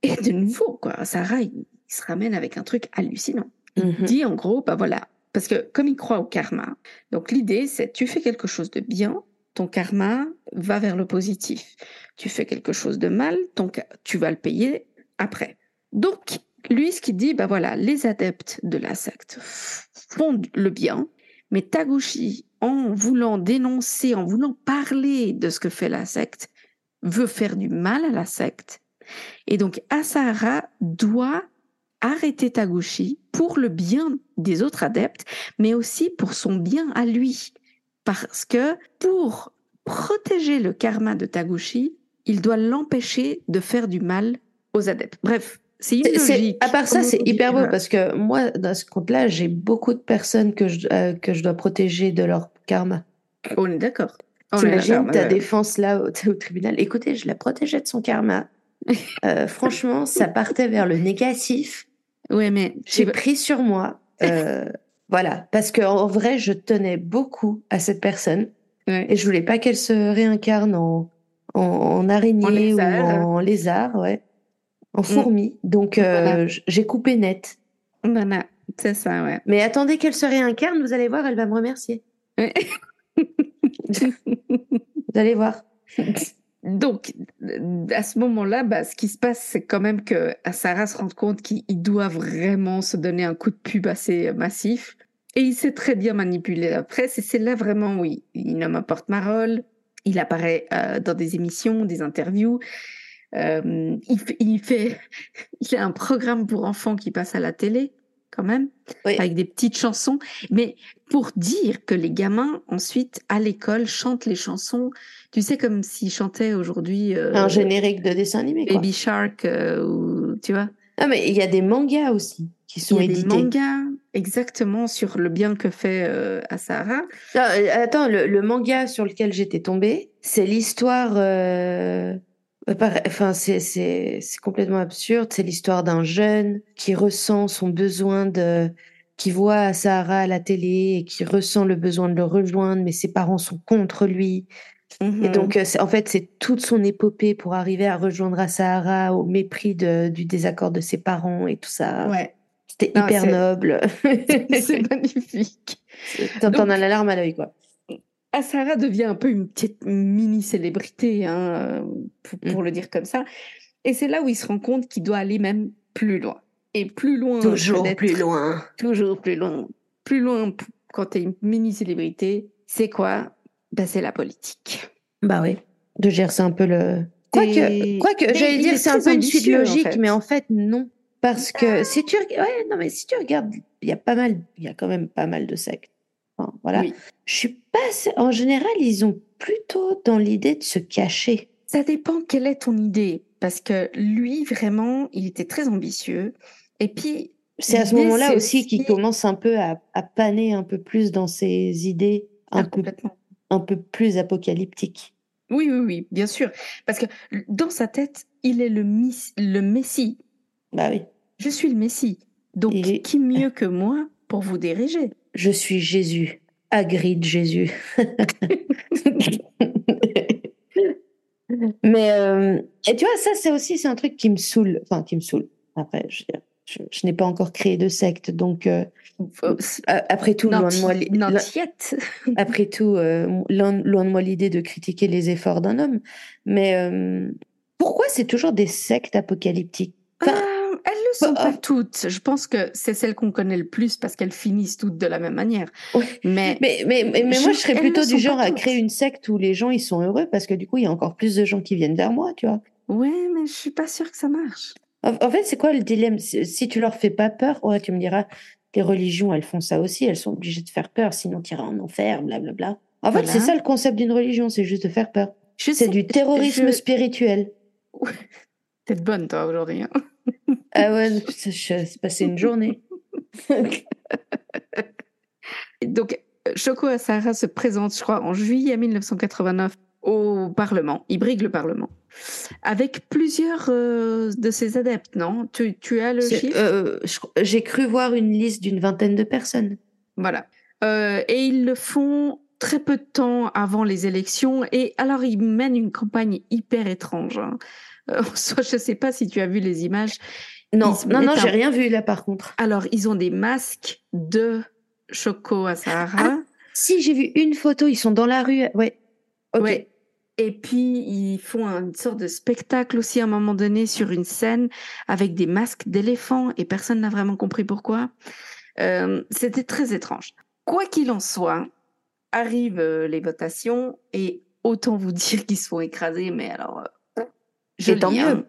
Et de nouveau, quoi, Sarah, il, il se ramène avec un truc hallucinant. Il Mhm. dit en gros, bah voilà, parce que comme il croit au karma, donc l'idée c'est tu fais quelque chose de bien, ton karma va vers le positif. Tu fais quelque chose de mal, donc tu vas le payer après. Donc lui, ce qu'il dit, bah voilà, les adeptes de la secte font le bien, mais Taguchi, en voulant dénoncer, en voulant parler de ce que fait la secte, veut faire du mal à la secte. Et donc Asahara doit arrêter Taguchi pour le bien des autres adeptes, mais aussi pour son bien à lui. Parce que pour protéger le karma de Taguchi, il doit l'empêcher de faire du mal aux adeptes. Bref, c'est une à part ça, c'est hyper beau parce que moi, dans ce compte-là, j'ai beaucoup de personnes que je, euh, que je dois protéger de leur karma. On est d'accord. T'imagines ta défense là au, au tribunal. Écoutez, je la protégeais de son karma. Euh, franchement, ça partait vers le négatif. Ouais, mais J'ai pris sur moi. euh, voilà, parce que en vrai, je tenais beaucoup à cette personne Ouais. et je voulais pas qu'elle se réincarne en, en, en araignée ou lézard. en lézard, ouais, en fourmi. Donc, euh, Voilà. j'ai coupé net. Voilà, c'est ça, ouais. Mais attendez qu'elle se réincarne, vous allez voir, elle va me remercier. Ouais. Vous allez voir. Donc, à ce moment-là, bah, ce qui se passe, c'est quand même que Sarah se rend compte qu'il il doit vraiment se donner un coup de pub assez massif. Et il sait très bien manipuler la presse. Et c'est là vraiment où il, il nomme un porte-parole. Il apparaît euh, dans des émissions, des interviews. Euh, il, fait, il fait, il a un programme pour enfants qui passe à la télé, quand même, Oui. avec des petites chansons. Mais pour dire que les gamins, ensuite, à l'école, chantent les chansons, tu sais, comme s'ils chantaient aujourd'hui euh, Un générique de dessin animé, quoi. Baby Shark, euh, ou, tu vois. Ah, mais il y a des mangas aussi qui sont Il y a des édités. mangas, exactement, sur le bien que fait euh, Asahara. Non, euh, attends, le, le manga sur lequel j'étais tombée, c'est l'histoire. Euh, Enfin, c'est c'est c'est complètement absurde. C'est l'histoire d'un jeune qui ressent son besoin de, qui voit Sahara à la télé et qui ressent le besoin de le rejoindre, mais ses parents sont contre lui. Et Mhm. donc, euh, en fait, c'est toute son épopée pour arriver à rejoindre Sahara au mépris de, du désaccord de ses parents et tout ça. Ouais, C'était hyper noble. c'est magnifique. T'en as la larme à l'œil, quoi. Asahara devient un peu une petite mini-célébrité, hein, euh, pour, pour le dire comme ça. Et c'est là où il se rend compte qu'il doit aller même plus loin. Et plus loin. Toujours plus loin. Toujours plus loin. Plus loin quand tu es une mini-célébrité, c'est quoi? Ben, C'est la politique. Bah oui, de gérer un peu le. Quoique, quoique Mais j'allais dire est c'est un peu une suite en logique, fait. mais en fait non, parce que si tu ouais non mais si tu regardes, il y a pas mal, il y a quand même pas mal de sectes. Enfin, voilà, Oui. Je suis pas. En général, ils ont plutôt dans l'idée de se cacher. Ça dépend quelle est ton idée. Parce que lui, vraiment, il était très ambitieux. Et puis, C'est à ce moment-là aussi aussi- qu'il commence un peu à, à paner un peu plus dans ses idées un ah, peu un peu plus apocalyptiques. Oui, oui, oui, bien sûr. Parce que dans sa tête, il est le, Messie. Bah oui, Je suis le Messie. Donc, qui mieux que moi pour vous diriger? Je suis Jésus, Hagrid Jésus. Mais euh, et tu vois, ça c'est aussi c'est un truc qui me saoule, enfin qui me saoule. Après, je, n'ai pas encore créé de secte, donc euh, a- après tout, loin de moi, après tout, euh, loin, loin de moi l'idée de critiquer les efforts d'un homme. Mais euh, pourquoi c'est toujours des sectes apocalyptiques? Enfin, Euh, elles le sont pas toutes. Je pense que c'est celles qu'on connaît le plus parce qu'elles finissent toutes de la même manière. Ouais. Mais, Mais, mais, mais, mais moi, Je- je serais plutôt du genre à créer une secte où les gens ils sont heureux parce que du coup, il y a encore plus de gens qui viennent vers moi, tu vois. ouais, mais je suis pas sûre que ça marche. En, en fait, c'est quoi le dilemme? Si tu leur fais pas peur, ouais, tu me diras, les religions, elles font ça aussi, elles sont obligées de faire peur, sinon tu iras en enfer, blablabla. En fait, c'est ça le concept d'une religion, c'est juste de faire peur. Je C'est du terrorisme je- spirituel. T'es bonne, toi, aujourd'hui. hein. Ah ouais, je- c'est passé une journée. Donc, euh, Shoko Asahara se présente, je crois, en juillet 1989 au Parlement. Il brigue le Parlement. Avec plusieurs euh, de ses adeptes, non? Tu, tu as le chiffre? euh, J'ai cru voir une liste d'une vingtaine de personnes. Voilà. Euh, et ils le font très peu de temps avant les élections. Et alors, ils mènent une campagne hyper étrange. hein. Euh, soit, je ne sais pas si tu as vu les images. Non, non, non, j'ai rien vu là par contre. Alors, ils ont des masques de Choco Asahara. Si, j'ai vu une photo, ils sont dans la rue. Ouais. Ok. Ouais. Et puis, ils font une sorte de spectacle aussi à un moment donné sur une scène avec des masques d'éléphants et personne n'a vraiment compris pourquoi. Euh, C'était très étrange. Quoi qu'il en soit, arrivent euh, les votations et autant vous dire qu'ils se font écraser, mais alors. Et tant joli, mieux. hein.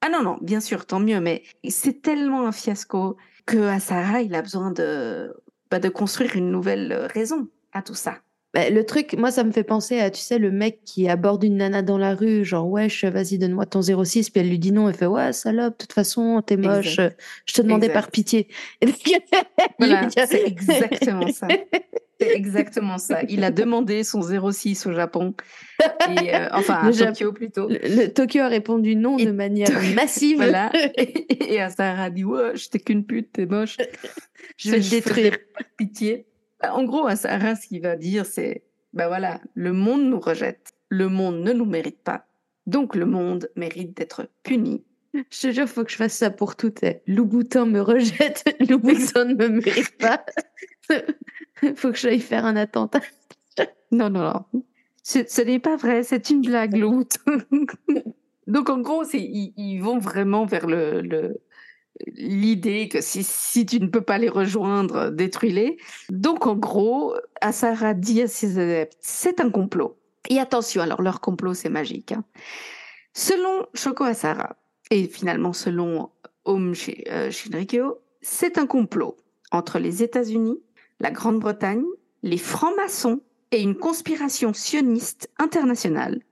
Ah non, non, bien sûr, tant mieux, mais c'est tellement un fiasco que Asara, il a besoin de, bah, de construire une nouvelle euh, raison à tout ça. Bah, le truc, moi, ça me fait penser à, tu sais, le mec qui aborde une nana dans la rue, genre, wesh, vas-y, donne-moi ton 06, puis elle lui dit non, elle fait, ouais, salope, de toute façon, t'es moche, Exact. je te demandais Exact. par pitié. Voilà, c'est exactement ça. C'est exactement ça. Il a demandé son 06 au Japon, et, euh, enfin à Le Jap- Tokyo plutôt. Le, le Tokyo a répondu non Et de manière Tokyo- massive. Voilà. Et, et Asahara a dit Ouais, j'étais qu'une pute, t'es moche. Je vais ferai détruire. pas pitié. Bah, En gros, Asahara, ce qu'il va dire, c'est Ben voilà, le monde nous rejette, le monde ne nous mérite pas, donc le monde mérite d'être puni. Je te jure, faut que je fasse ça pour tout. eh. Louboutin me rejette, Louboutin ne me mérite pas. faut que j'aille faire un attentat. Non, non, non. Ce, n'est pas vrai, c'est une blague, Lout. Donc, en gros, ils, vont vraiment vers le- l'idée que si, si tu ne peux pas les rejoindre, détruis-les. Donc, en gros, Asara dit à ses adeptes, c'est un complot. Et attention, alors leur complot, c'est magique. hein. Selon Shoko Asara, et finalement selon Om Shi- euh, Shinrikyo, c'est un complot entre les États-Unis, la Grande-Bretagne, les francs-maçons et une conspiration sioniste internationale,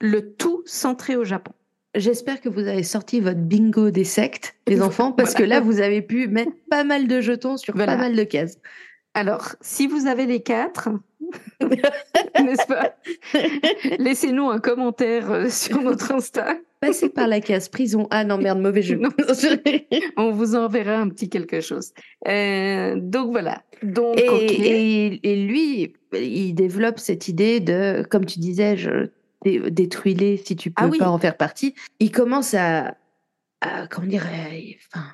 le tout centré au Japon. J'espère que vous avez sorti votre bingo des sectes, les enfants, parce que là, vous avez pu mettre pas mal de jetons sur Voilà. pas mal de cases. Alors, si vous avez les quatre, n'est-ce pas? Laissez-nous un commentaire euh, sur notre Insta. Passez par la case prison. Ah non, merde, mauvais jeu. Non. On vous enverra un petit quelque chose. Euh, donc voilà. Donc, et, et lui, il développe cette idée de, comme tu disais, je dé- détruis-les si tu peux Ah oui. pas en faire partie. Il commence à, à comment dire, euh, enfin,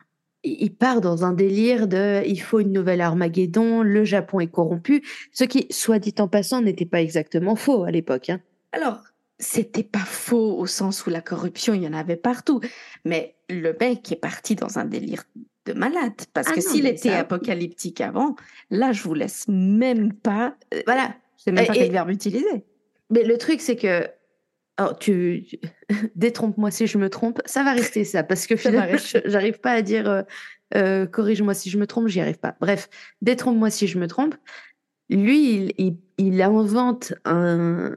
il part dans un délire de, il faut une nouvelle Armageddon, le Japon est corrompu, ce qui, soit dit en passant, n'était pas exactement faux à l'époque. hein. Alors, c'était pas faux au sens où la corruption, il y en avait partout. Mais le mec est parti dans un délire de malade. Parce Ah que s'il était ça- apocalyptique avant, là, je vous laisse même pas. euh, Voilà. Je sais même pas et- quel verbe utiliser. Mais le truc, c'est que. Alors, tu. tu- Détrompe-moi si je me trompe. Ça va rester ça, parce que finalement, j'arrive pas à dire euh, euh, corrige-moi si je me trompe, j'y arrive pas. Bref, détrompe-moi si je me trompe. Lui, il, il, il invente un-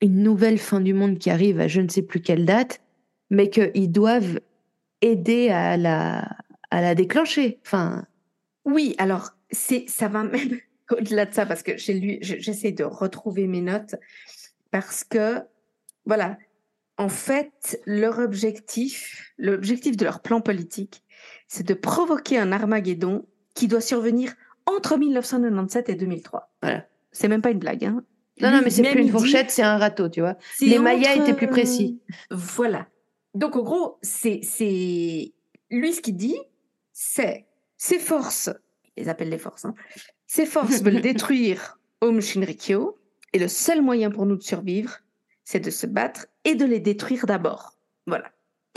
une nouvelle fin du monde qui arrive à je ne sais plus quelle date, mais qu'ils doivent aider à la, à la déclencher. Enfin, Oui, alors, ça va même au-delà de ça, parce que j'ai lu, je- j'essaie de retrouver mes notes, parce que, voilà, en fait, leur objectif, l'objectif de leur plan politique, c'est de provoquer un Armageddon qui doit survenir entre 1997 et 2003. Voilà. C'est même pas une blague, hein. non, non, mais c'est plus une fourchette, c'est un râteau, tu vois. Les Mayas entre, étaient plus précis. euh, Voilà. Donc, en gros, c'est, c'est, lui, ce qu'il dit, c'est, ces forces, il les appelle les forces, hein, ces forces veulent détruire Om Shinrikyo, et le seul moyen pour nous de survivre, c'est de se battre et de les détruire d'abord. Voilà.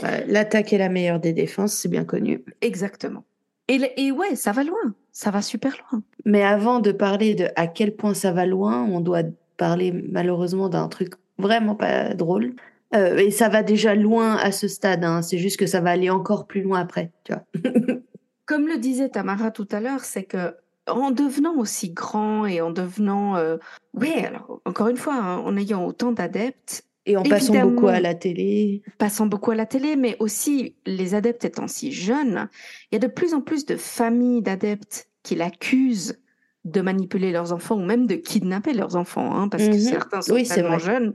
Ouais, L'attaque est la meilleure des défenses, c'est bien connu. Exactement. Et, et ouais, ça va loin. Ça va super loin. Mais avant de parler de à quel point ça va loin, on doit parler malheureusement d'un truc vraiment pas drôle. Euh, et ça va déjà loin à ce stade, hein. c'est juste que ça va aller encore plus loin après, tu vois. Comme le disait Tamara tout à l'heure, c'est que en devenant aussi grand et en devenant, euh, ouais, alors encore une fois, hein, en ayant autant d'adeptes, Et en passant beaucoup à la télé. passant beaucoup à la télé, mais aussi les adeptes étant si jeunes, il y a de plus en plus de familles d'adeptes qui l'accusent de manipuler leurs enfants ou même de kidnapper leurs enfants, hein, parce que Mhm. certains sont Oui, tellement jeunes.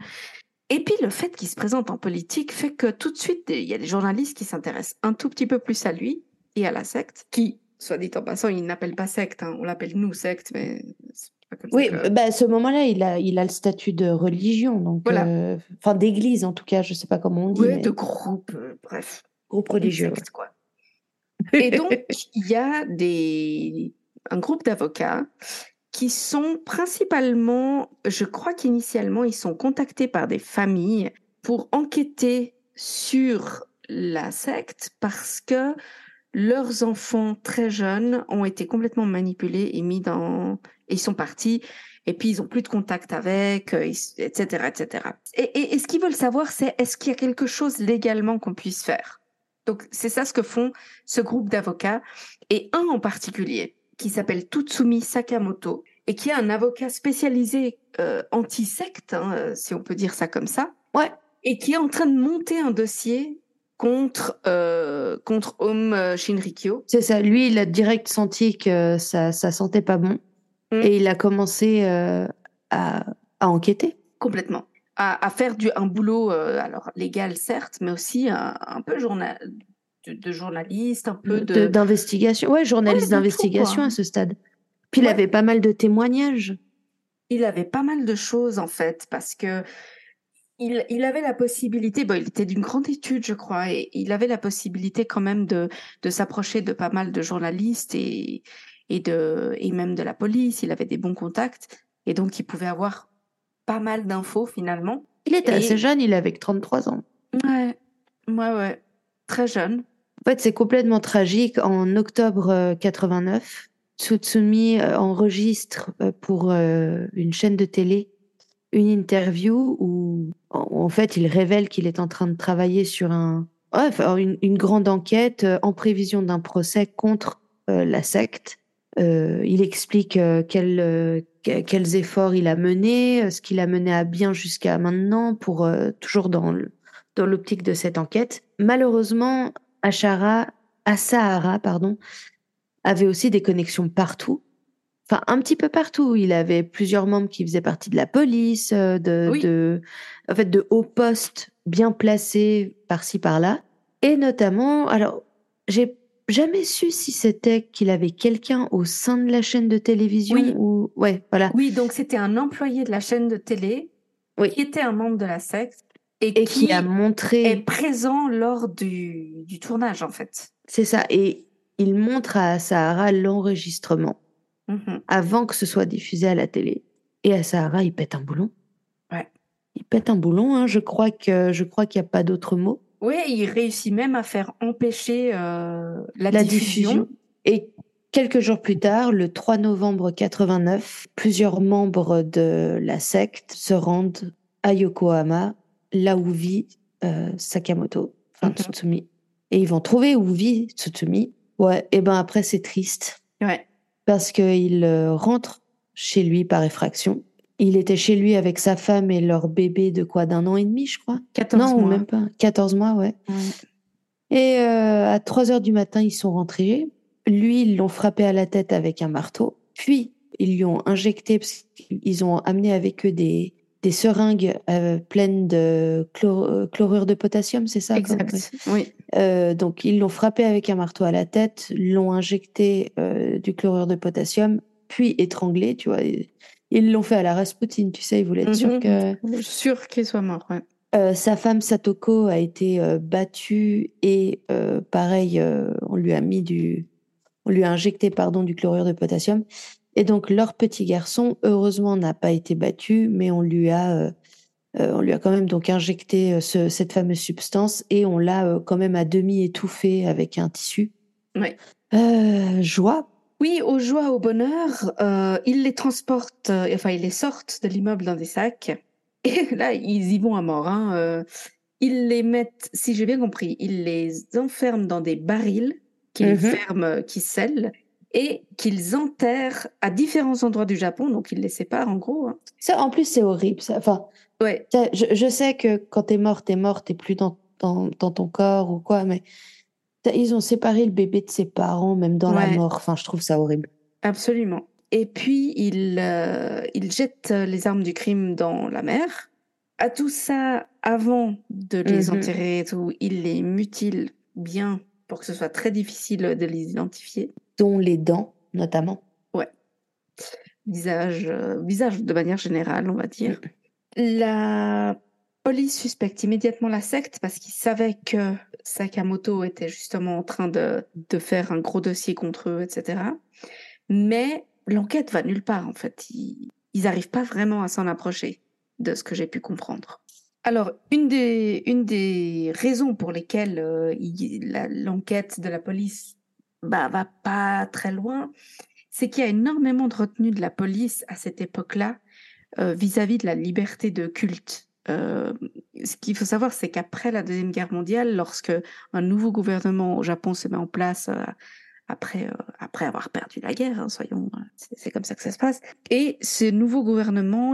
Et puis le fait qu'il se présente en politique fait que tout de suite, il y a des journalistes qui s'intéressent un tout petit peu plus à lui et à la secte, qui, soit dit en passant, ils n'appellent pas secte, hein, on l'appelle nous secte, mais c'est pas comme Oui, ça que- bah, à ce moment-là, il a, il a le statut de religion, donc, Voilà. euh, enfin d'église en tout cas, je sais pas comment on dit, mais de groupe, euh, bref. groupe religieux. secte, quoi. Et donc, il y a des, un groupe d'avocats qui sont principalement, je crois qu'initialement, ils sont contactés par des familles pour enquêter sur la secte parce que leurs enfants très jeunes ont été complètement manipulés et mis dans... Et ils sont partis et puis ils ont plus de contact avec, etc., euh, etc. Et, et, ce qu'ils veulent savoir, c'est est-ce qu'il y a quelque chose légalement qu'on puisse faire? Donc c'est ça ce que font ce groupe d'avocats et un en particulier qui s'appelle Tutsumi Sakamoto et qui est un avocat spécialisé euh, anti-secte, hein, si on peut dire ça comme ça. Ouais. Et qui est en train de monter un dossier contre euh, contre Om Shinrikyo. C'est ça. Lui, il a direct senti que ça ça sentait pas bon mm. et il a commencé à, à enquêter. Complètement. À, à, faire du un boulot alors légal certes, mais aussi un peu journal de, journaliste, un peu de d'investigation. Ouais, journaliste d'investigation à ce stade. Puis il avait pas mal de témoignages. Il avait pas mal de choses en fait, parce que il, il avait la possibilité, bon, il était d'une grande étude, je crois, et il avait la possibilité quand même de, de s'approcher de pas mal de journalistes et, et, de, et même de la police. Il avait des bons contacts, et donc il pouvait avoir pas mal d'infos finalement. Il était assez jeune, il avait que 33 ans. Ouais, ouais, ouais, très jeune. En fait, c'est complètement tragique. En octobre 89, euh, Tsutsumi euh, enregistre euh, pour une chaîne de télé une interview où, en fait, il révèle qu'il est en train de travailler sur un, une, grande enquête en prévision d'un procès contre la secte. il explique quels efforts il a menés, ce qu'il a mené à bien jusqu'à maintenant, pour toujours dans dans l'optique de cette enquête. Malheureusement, Ashara, Asahara, pardon, avait aussi des connexions partout. Enfin, un petit peu partout. Il avait plusieurs membres qui faisaient partie de la police, euh, de, en fait, de hauts postes bien placés par-ci par-là. Et notamment, alors, j'ai jamais su si c'était qu'il avait quelqu'un au sein de la chaîne de télévision oui. ou ouais, voilà. Oui, donc c'était un employé de la chaîne de télé qui était un membre de la secte et, qui, a montré est présent lors du, du tournage en fait. C'est ça et il montre à Sahara l'enregistrement mm-hmm. avant que ce soit diffusé à la télé et à Sahara il pète un boulon. Ouais. Il pète un boulon hein, je crois que je crois qu'il n'y a pas d'autre mot. Oui, il réussit même à faire empêcher euh, la, la diffusion. diffusion. Et quelques jours plus tard, le 3 novembre 89, plusieurs membres de la secte se rendent à Yokohama là où vit euh, Sakamoto, enfin Tsutsumi. Et ils vont trouver où vit Tsutsumi. Ouais, et ben après c'est triste. Ouais. Parce qu'il euh, rentre chez lui par effraction. Il était chez lui avec sa femme et leur bébé de quoi D'un an et demi, je crois? 14 non, mois. Non, même pas. 14 mois, ouais. Et euh, à 3 heures du matin, ils sont rentrés. Lui, ils l'ont frappé à la tête avec un marteau. Puis, ils lui ont injecté, parce qu'ils ont amené avec eux des, des seringues euh, pleines de euh, chlorure de potassium, c'est ça Exact. Oui. Euh, donc ils l'ont frappé avec un marteau à la tête, l'ont injecté du chlorure de potassium, puis étranglé, tu vois. Ils l'ont fait à la Rasputin, tu sais, ils voulaient être sûrs mhm. que. Sûr qu'il soit mort, ouais. sa femme Satoko a été battue et pareil, on lui a mis du, on lui a injecté pardon du chlorure de potassium. Et donc leur petit garçon, heureusement, n'a pas été battu, mais on lui a, euh, euh, on lui a quand même donc injecté euh, ce, cette fameuse substance et on l'a quand même à demi étouffé avec un tissu. Oui. joie. Oui, aux joies, au bonheur, ils les transportent, enfin ils les sortent de l'immeuble dans des sacs. Et là, ils y vont à mort. Hein, ils les mettent, si j'ai bien compris, ils les enferment dans des barils qu'ils mm-hmm. ferment, qui scellent et qu'ils enterrent à différents endroits du Japon, donc ils les séparent en gros. Hein. Ça, en plus, c'est horrible. Ça. Enfin, ouais. je, je, sais que quand t'es mort, t'es mort, t'es plus dans, dans, dans, ton corps ou quoi, mais ils ont séparé le bébé de ses parents, même dans la mort. Enfin, je trouve ça horrible. Absolument. Et puis, ils, euh, jettent les armes du crime dans la mer. À tout ça, avant de les mhm. enterrer et tout, ils les mutilent bien pour que ce soit très difficile de les identifier dont les dents notamment. Ouais. Visage, euh, visage de manière générale, on va dire. La police suspecte immédiatement la secte parce qu'ils savaient que Sakamoto était justement en train de, de faire un gros dossier contre eux, etc. Mais l'enquête va nulle part, en fait. Ils n'arrivent pas vraiment à s'en approcher, de ce que j'ai pu comprendre. Alors, une des, une des raisons pour lesquelles euh, l'enquête de la police bah, va pas très loin, c'est qu'il y a énormément de retenue de la police à cette époque-là euh, vis-à-vis de la liberté de culte. Euh, ce qu'il faut savoir, c'est qu'après la Deuxième Guerre mondiale, lorsque un nouveau gouvernement au Japon se met en place euh, après, après avoir perdu la guerre, hein, soyons, c'est comme ça que ça se passe, et ce nouveau gouvernement,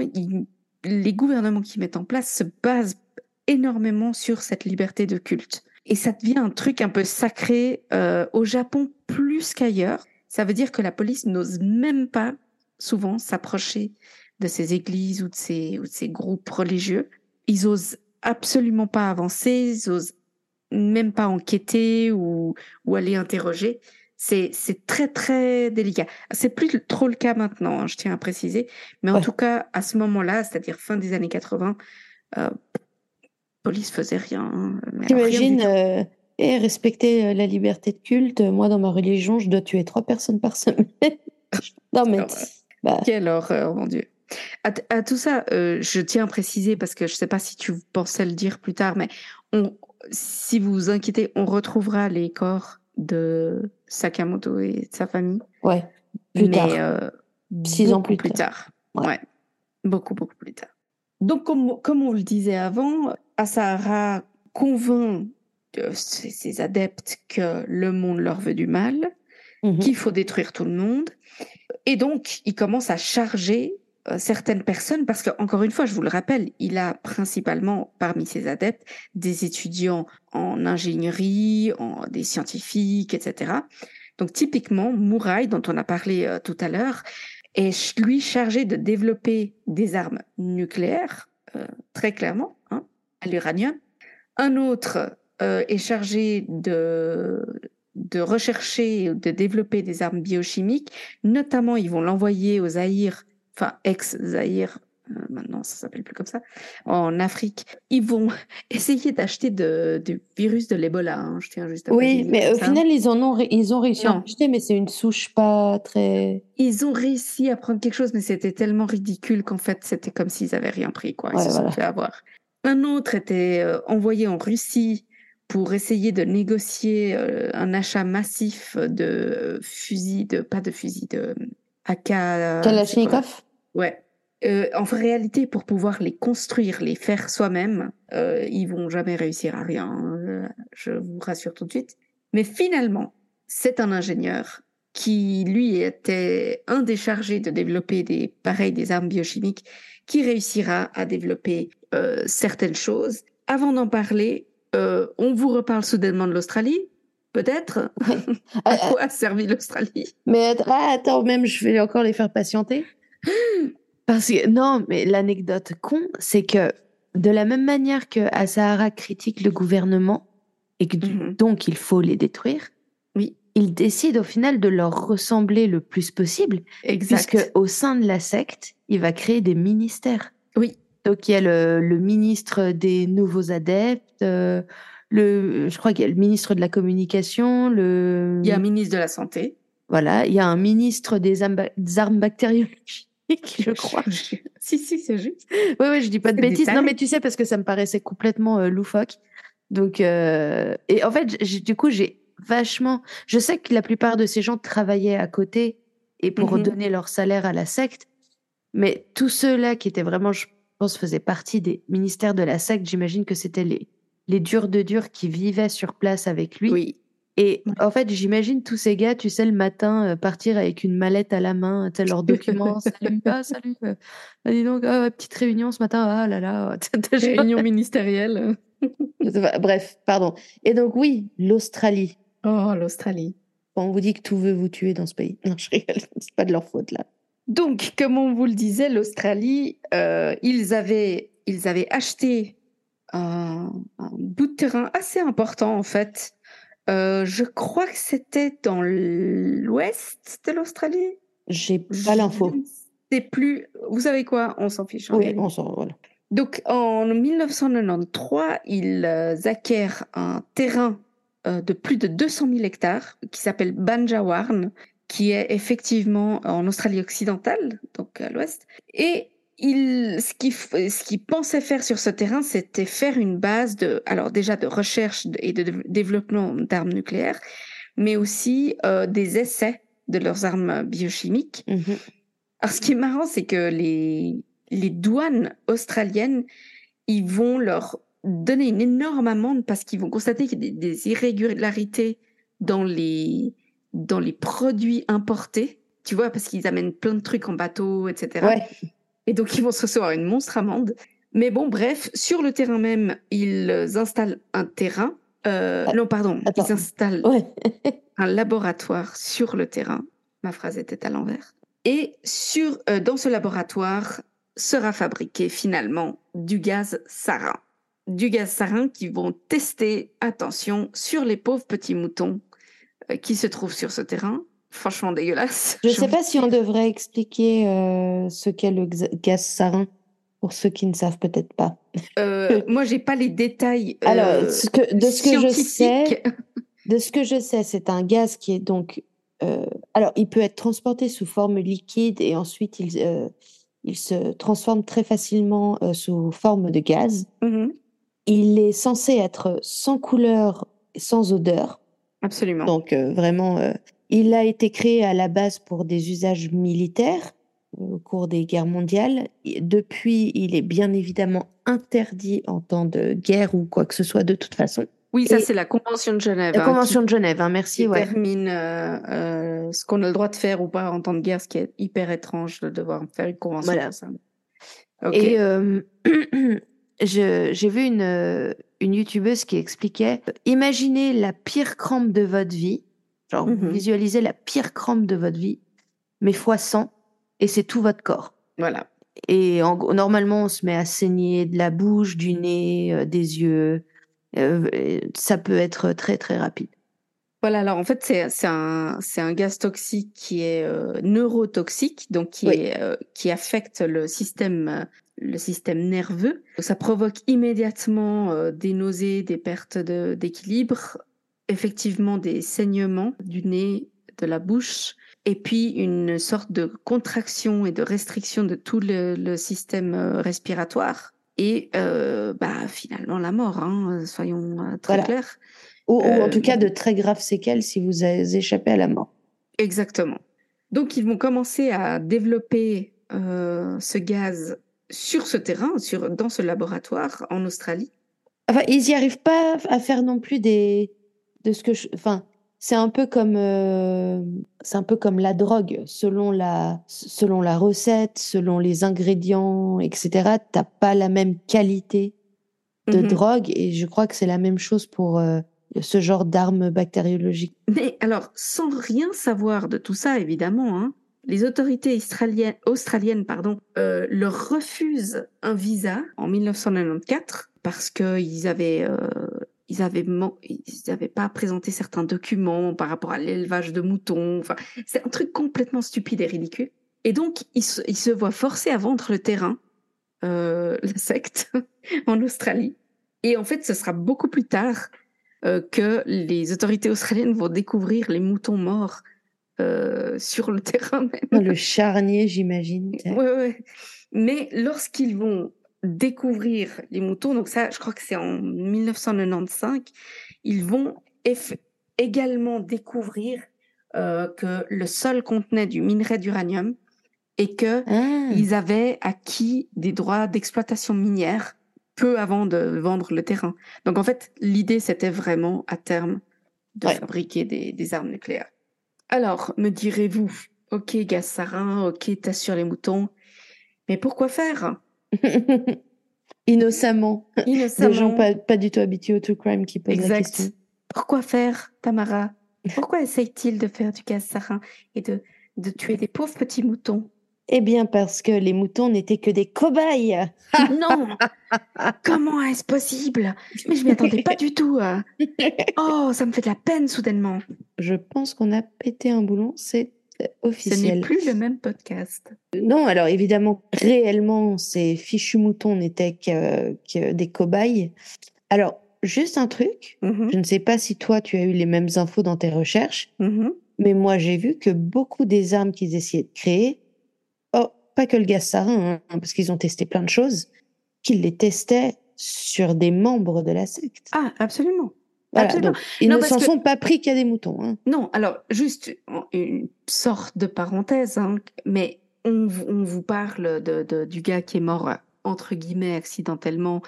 les gouvernements qui mettent en place se basent énormément sur cette liberté de culte. Et ça devient un truc un peu sacré au Japon plus qu'ailleurs. Ça veut dire que la police n'ose même pas souvent s'approcher de ces églises ou de ces, ou de ces groupes religieux. Ils osent absolument pas avancer, ils osent même pas enquêter ou, ou aller interroger. C'est, c'est très très délicat. C'est plus trop le cas maintenant, hein, je tiens à préciser. Mais en tout cas, à ce moment-là, c'est-à-dire fin des années 80, euh, police faisait rien. Euh, et respecter euh, la liberté de culte. Moi, dans ma religion, je dois tuer trois personnes par semaine. non mais. Bah. Quelle horreur, mon Dieu. À, tout ça, euh, je tiens à préciser parce que je ne sais pas si tu pensais le dire plus tard, mais on, si vous vous inquiétez, on retrouvera les corps de Sakamoto et de sa famille. Ouais. Plus mais, tard. Euh, Six ans plus, tard. Ouais. Beaucoup, beaucoup plus tard. Donc, comme, comme on le disait avant, Asahara convainc ces adeptes que le monde leur veut du mal, mmh qu'il faut détruire tout le monde. Et donc, il commence à charger euh, certaines personnes, parce que encore une fois, je vous le rappelle, il a principalement parmi ses adeptes des étudiants en ingénierie, en, des scientifiques, etc. Donc typiquement, Muraï, dont on a parlé euh, tout à l'heure, est lui chargé de développer des armes nucléaires, euh, très clairement, à l'uranium. Un autre est chargé de de rechercher, de développer des armes biochimiques. Notamment, ils vont l'envoyer aux Zaïre enfin ex-Zaïre, euh, maintenant ça s'appelle plus comme ça, en Afrique, ils vont essayer d'acheter du virus de l'Ebola. Hein, je tiens juste à Oui, mais au final, ils, en ont, ils ont réussi à acheter, mais c'est une souche pas très. Ils ont réussi à prendre quelque chose, mais c'était tellement ridicule qu'en fait, c'était comme s'ils avaient rien pris. Quoi. Ils se sont fait avoir. Un autre était euh, envoyé en Russie pour essayer de négocier euh, un achat massif de fusils, de pas de fusils, de AK. Kalachnikov? Ouais. Euh, en réalité, pour pouvoir les construire, les faire soi-même, euh, ils vont jamais réussir à rien. Hein, je vous rassure tout de suite. Mais finalement, c'est un ingénieur qui, lui, était un des chargés de développer des, pareil, des armes biochimiques, qui réussira à développer euh, certaines choses. Avant d'en parler, euh, on vous reparle soudainement de l'Australie. Peut-être? à quoi a servi l'Australie? Mais ah, attends, même je vais encore les faire patienter. Parce que non, mais l'anecdote con, c'est que de la même manière que Asahara critique le gouvernement et que mhm. donc il faut les détruire, oui. il décide au final de leur ressembler le plus possible, exact. puisque au sein de la secte, il va créer des ministères. Oui. Donc il y a le, ministre des nouveaux adeptes, euh, le, je crois qu'il y a le ministre de la communication, le. Il y a un ministre de la santé. Voilà, il y a un ministre des, armes bactériologiques, je crois. si, si, c'est juste. Oui, oui, je dis pas de bêtises. Non, mais tu sais, parce que ça me paraissait complètement euh, loufoque. Donc, euh... et en fait, du coup, j'ai vachement. Je sais que la plupart de ces gens travaillaient à côté et pour mm-hmm. donner leur salaire à la secte. Mais tous ceux-là qui étaient vraiment, je pense, faisaient partie des ministères de la secte, j'imagine que c'était les, les durs de durs qui vivaient sur place avec lui. Oui. Et en fait, j'imagine tous ces gars, tu sais, le matin, euh, partir avec une mallette à la main, tu sais, leurs documents. salut, ah, salut. Euh, bah, dis donc, ah, petite réunion ce matin, ah là là. réunion ministérielle. Bref, pardon. Et donc, oui, l'Australie. Oh, l'Australie. on vous dit que tout veut vous tuer dans ce pays. Non, je rigole, c'est pas de leur faute, là. Donc, comme on vous le disait, l'Australie, euh, ils, avaient, ils avaient acheté un, bout de terrain assez important en fait. Euh, je crois que c'était dans l'ouest de l'Australie. J'ai pas l'info. C'est plus. Vous savez quoi? On s'en fiche. Oui, on s'en voilà. Donc en 1993, ils acquièrent un terrain de plus de 200 000 hectares qui s'appelle Banjawarn, qui est effectivement en Australie occidentale, donc à l'ouest. Et il, ce qu'il ce pensait faire sur ce terrain, c'était faire une base de, alors déjà de recherche et de développement d'armes nucléaires, mais aussi euh, des essais de leurs armes biochimiques. Mhm. Alors, ce qui est marrant, c'est que les, les douanes australiennes, ils vont leur donner une énorme amende parce qu'ils vont constater qu'il y a des, des, irrégularités dans les, dans les produits importés. Tu vois, parce qu'ils amènent plein de trucs en bateau, etc. Ouais. Et donc, ils vont se recevoir une monstre amende. Mais bon, bref, sur le terrain même, ils installent un terrain. Euh, ah, non, pardon, ils installent un laboratoire sur le terrain. Ma phrase était à l'envers. Et sur, euh, dans ce laboratoire sera fabriqué finalement du gaz sarin. Du gaz sarin qui vont tester, attention, sur les pauvres petits moutons qui se trouvent sur ce terrain franchement dégueulasse. Je ne sais pas si on devrait expliquer euh, ce qu'est le gaz sarin pour ceux qui ne savent peut-être pas. Euh, moi, j'ai pas les détails. Euh, Alors, de ce que je sais, de ce que je sais, c'est un gaz qui est donc. Euh, alors, il peut être transporté sous forme liquide et ensuite il, il se transforme très facilement sous forme de gaz. Mm-hmm. Il est censé être sans couleur, sans odeur. Absolument. Donc vraiment il a été créé à la base pour des usages militaires au cours des guerres mondiales. Depuis, il est bien évidemment interdit en temps de guerre ou quoi que ce soit de toute façon. Oui, ça c'est la Convention de Genève. La hein, Convention de Genève, hein, merci. Qui termine euh, euh, ce qu'on a le droit de faire ou pas en temps de guerre, ce qui est hyper étrange de devoir faire une convention. Voilà. Ça. Et euh, j'ai vu une, une youtubeuse qui expliquait, imaginez la pire crampe de votre vie Genre, mmh visualisez la pire crampe de votre vie, mais fois 100, et c'est tout votre corps. Voilà. Et normalement, on se met à saigner de la bouche, du nez, euh, des yeux. Euh, ça peut être très, très rapide. Voilà, alors en fait, c'est un, un, gaz toxique qui est euh, neurotoxique, donc qui, est, qui affecte le système, le système nerveux. Ça provoque immédiatement des nausées, des pertes d'équilibre, effectivement des saignements du nez, de la bouche, et puis une sorte de contraction et de restriction de tout le, système euh, respiratoire. Et euh, bah, finalement la mort, hein, soyons euh, très clairs. Ou, en tout cas de très graves séquelles si vous avez échappé à la mort. Exactement. Donc ils vont commencer à développer ce gaz sur ce terrain, sur, dans ce laboratoire en Australie? Enfin, ils n'y arrivent pas à faire non plus des, de ce que je, enfin, c'est un peu comme, euh, c'est un peu comme la drogue, selon la, selon la recette, selon les ingrédients, etc. T'as pas la même qualité de mmh drogue, et je crois que c'est la même chose pour euh, ce genre d'armes bactériologiques. Mais alors, sans rien savoir de tout ça, évidemment, hein, les autorités australiennes, euh, leur refusent un visa en 1994 parce qu'ils ils avaient pas présenté certains documents par rapport à l'élevage de moutons. C'est un truc complètement stupide et ridicule. Et donc, ils se, voient forcés à vendre le terrain, euh, la secte, en Australie. Et en fait, ce sera beaucoup plus tard euh, que les autorités australiennes vont découvrir les moutons morts euh, sur le terrain même. Le charnier, j'imagine. Ouais, ouais. Mais lorsqu'ils vont découvrir les moutons. Donc ça, je crois que c'est en 1995. Ils vont également découvrir euh, que le sol contenait du minerai d'uranium et que ah. ils avaient acquis des droits d'exploitation minière peu avant de vendre le terrain. Donc en fait, l'idée c'était vraiment à terme de fabriquer des, des, armes nucléaires. Alors, me direz-vous, ok, gaz sarin, ok, sur les moutons, mais pourquoi faire? Innocemment. Innocemment. Des gens pas, pas, du tout habitués au true crime qui posent la question. Pourquoi faire, Tamara? Pourquoi essaye-t-il de faire du gaz sarin et de, de tuer des pauvres petits moutons? Eh bien, parce que les moutons n'étaient que des cobayes. non Comment est-ce possible? Mais je m'y attendais pas du tout. Oh, ça me fait de la peine soudainement. Je pense qu'on a pété un boulon. C'est officiel. Ce n'est plus le même podcast. Non, alors évidemment, réellement, ces fichus moutons n'étaient que, des cobayes. Alors, juste un truc, mm-hmm. je ne sais pas si toi, tu as eu les mêmes infos dans tes recherches, mm-hmm. mais moi, j'ai vu que beaucoup des armes qu'ils essayaient de créer, pas que le gaz sarin, hein, parce qu'ils ont testé plein de choses, qu'ils les testaient sur des membres de la secte. Ah, absolument ils ne s'en sont pas pris qu'à des moutons. Hein. Non, alors juste une sorte de parenthèse, hein, mais on, vous parle de, du gars qui est mort entre guillemets accidentellement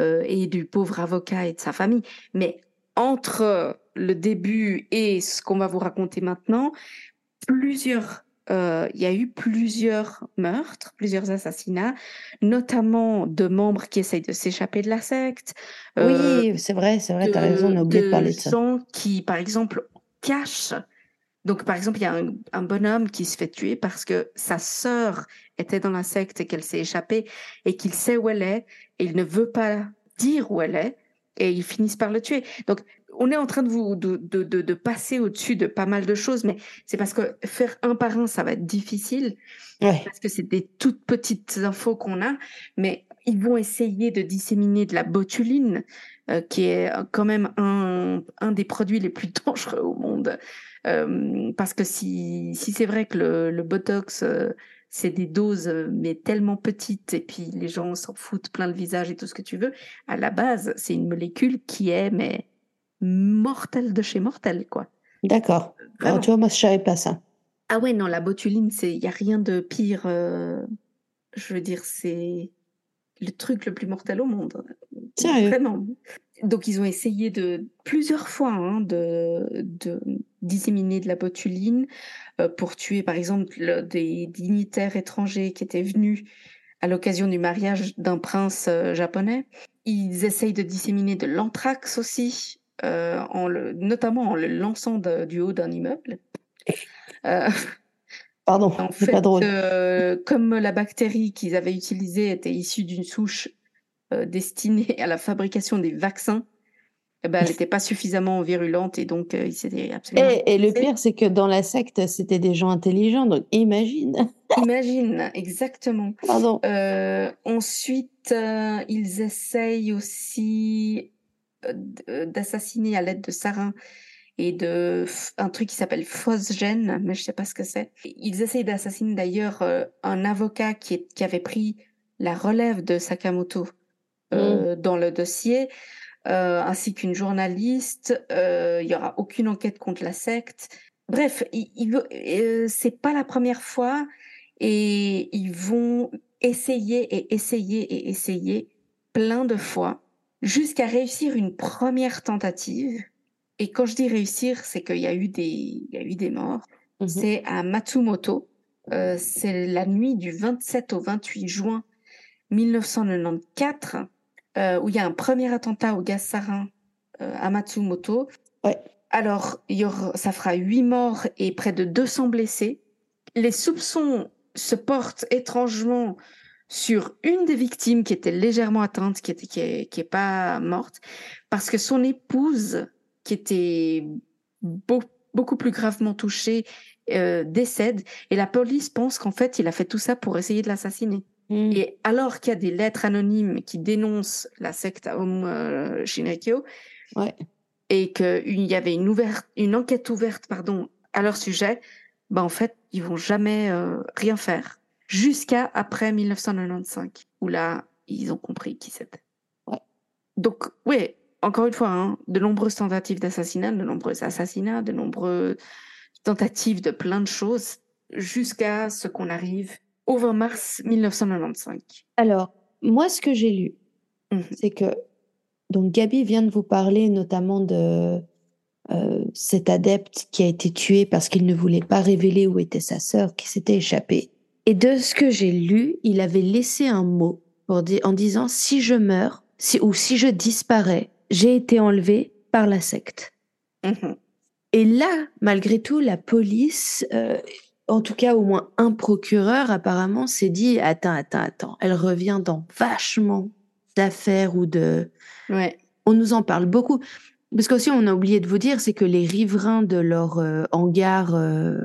euh, et du pauvre avocat et de sa famille, mais entre le début et ce qu'on va vous raconter maintenant, plusieurs euh, il y a eu plusieurs meurtres, plusieurs assassinats, notamment de membres qui essayent de s'échapper de la secte. Euh, oui, c'est vrai, c'est vrai, tu as raison, on a oublié de, parler de ça. gens qui, par exemple, cachent. Donc, par exemple, il y a un, bonhomme qui se fait tuer parce que sa sœur était dans la secte et qu'elle s'est échappée et qu'il sait où elle est et il ne veut pas dire où elle est et ils finissent par le tuer. Donc, on est en train de vous de, de, de, passer au-dessus de pas mal de choses, mais c'est parce que faire un par un, ça va être difficile, parce que c'est des toutes petites infos qu'on a, mais ils vont essayer de disséminer de la botuline, euh, qui est quand même un, un des produits les plus dangereux au monde. Euh, parce que si, si c'est vrai que le, le Botox, euh, c'est des doses, mais tellement petites, et puis les gens s'en foutent plein le visage et tout ce que tu veux, à la base, c'est une molécule qui est, mais mortel de chez mortel, quoi. D'accord. Alors, tu vois, moi, je savais pas ça. Ah ouais, non, la botuline, il n'y a rien de pire. Euh, je veux dire, c'est le truc le plus mortel au monde. Sérieux? Vraiment. Donc, ils ont essayé de plusieurs fois hein, de, de, disséminer de la botuline euh, pour tuer, par exemple, des dignitaires étrangers qui étaient venus à l'occasion du mariage d'un prince euh, japonais. Ils essayent de disséminer de l'anthrax aussi euh, en le, notamment en le lançant du haut d'un immeuble. Euh, Pardon, c'est pas drôle. Euh, comme la bactérie qu'ils avaient utilisée était issue d'une souche destinée à la fabrication des vaccins, eh ben, elle n'était pas suffisamment virulente et donc il s'était absolument. Et, et, le pire, c'est que dans la secte, c'était des gens intelligents, donc imagine. Imagine, exactement. Pardon. ensuite, ils essayent aussi euh, d'assassiner à l'aide de sarin et de un truc qui s'appelle phosgène, mais je sais pas ce que c'est. Ils essayent d'assassiner d'ailleurs euh, un avocat qui, est, qui avait pris la relève de Sakamoto euh, mmh. dans le dossier, ainsi qu'une journaliste. Il y aura aucune enquête contre la secte. Bref, c'est pas la première fois et ils vont essayer et essayer et essayer plein de fois jusqu'à réussir une première tentative. Et quand je dis réussir, c'est qu'il y a eu des, il y a eu des morts. Mhm. C'est à Matsumoto. Euh, c'est la nuit du 27 au 28 juin 1994 euh, où il y a un premier attentat au gaz sarin euh, à Matsumoto. Ouais. Alors, il y aura, ça fera huit morts et près de 200 blessés. Les soupçons se portent étrangement sur une des victimes qui était légèrement atteinte, qui était qui est, qui est pas morte, parce que son épouse, qui était beaucoup plus gravement touchée, euh, décède, et la police pense qu'en fait il a fait tout ça pour essayer de l'assassiner. Hmm. Et alors qu'il y a des lettres anonymes qui dénoncent la secte Aum euh, Shinrikyo, ouais. et qu'il y avait une, ouverte, une enquête ouverte pardon, à leur sujet, bah en fait ils vont jamais euh, rien faire jusqu'à après 1995, où là, ils ont compris qui c'était. Donc, oui, encore une fois, hein, de nombreuses tentatives d'assassinat, de nombreux assassinats, de nombreuses tentatives de plein de choses, jusqu'à ce qu'on arrive au 20 mars 1995. Alors, moi, ce que j'ai lu, mhm. c'est que, donc, Gabi vient de vous parler notamment de euh, cet adepte qui a été tué parce qu'il ne voulait pas révéler où était sa sœur, qui s'était échappée. Et de ce que j'ai lu, il avait laissé un mot pour dire, en disant si je meurs, si, ou si je disparais, j'ai été enlevé par la secte. Mhm. Et là, malgré tout, la police, euh, en tout cas au moins un procureur apparemment, s'est dit attends, attends, attends, elle revient dans vachement d'affaires ou de. Ouais. On nous en parle beaucoup. Parce qu'aussi, on a oublié de vous dire, c'est que les riverains de leur euh, hangar euh,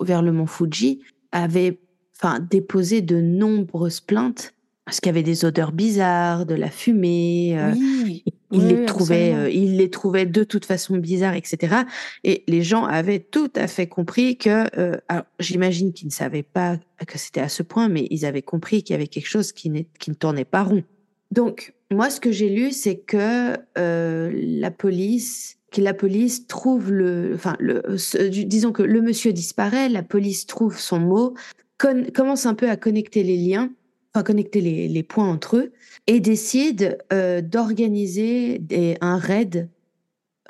vers le mont Fuji avait enfin, déposé de nombreuses plaintes parce qu'il y avait des odeurs bizarres, de la fumée. Euh, oui, il, les trouvait, euh, il les trouvait de toute façon bizarres, etc. Et les gens avaient tout à fait compris que, euh, j'imagine qu'ils ne savaient pas que c'était à ce point, mais ils avaient compris qu'il y avait quelque chose qui, qui ne tournait pas rond. Donc, moi, ce que j'ai lu, c'est que la police, que la police trouve le, enfin, le, disons que le monsieur disparaît, la police trouve son mot, commence un peu à connecter les liens enfin connecter les, les, points entre eux, et décide euh, d'organiser un raid,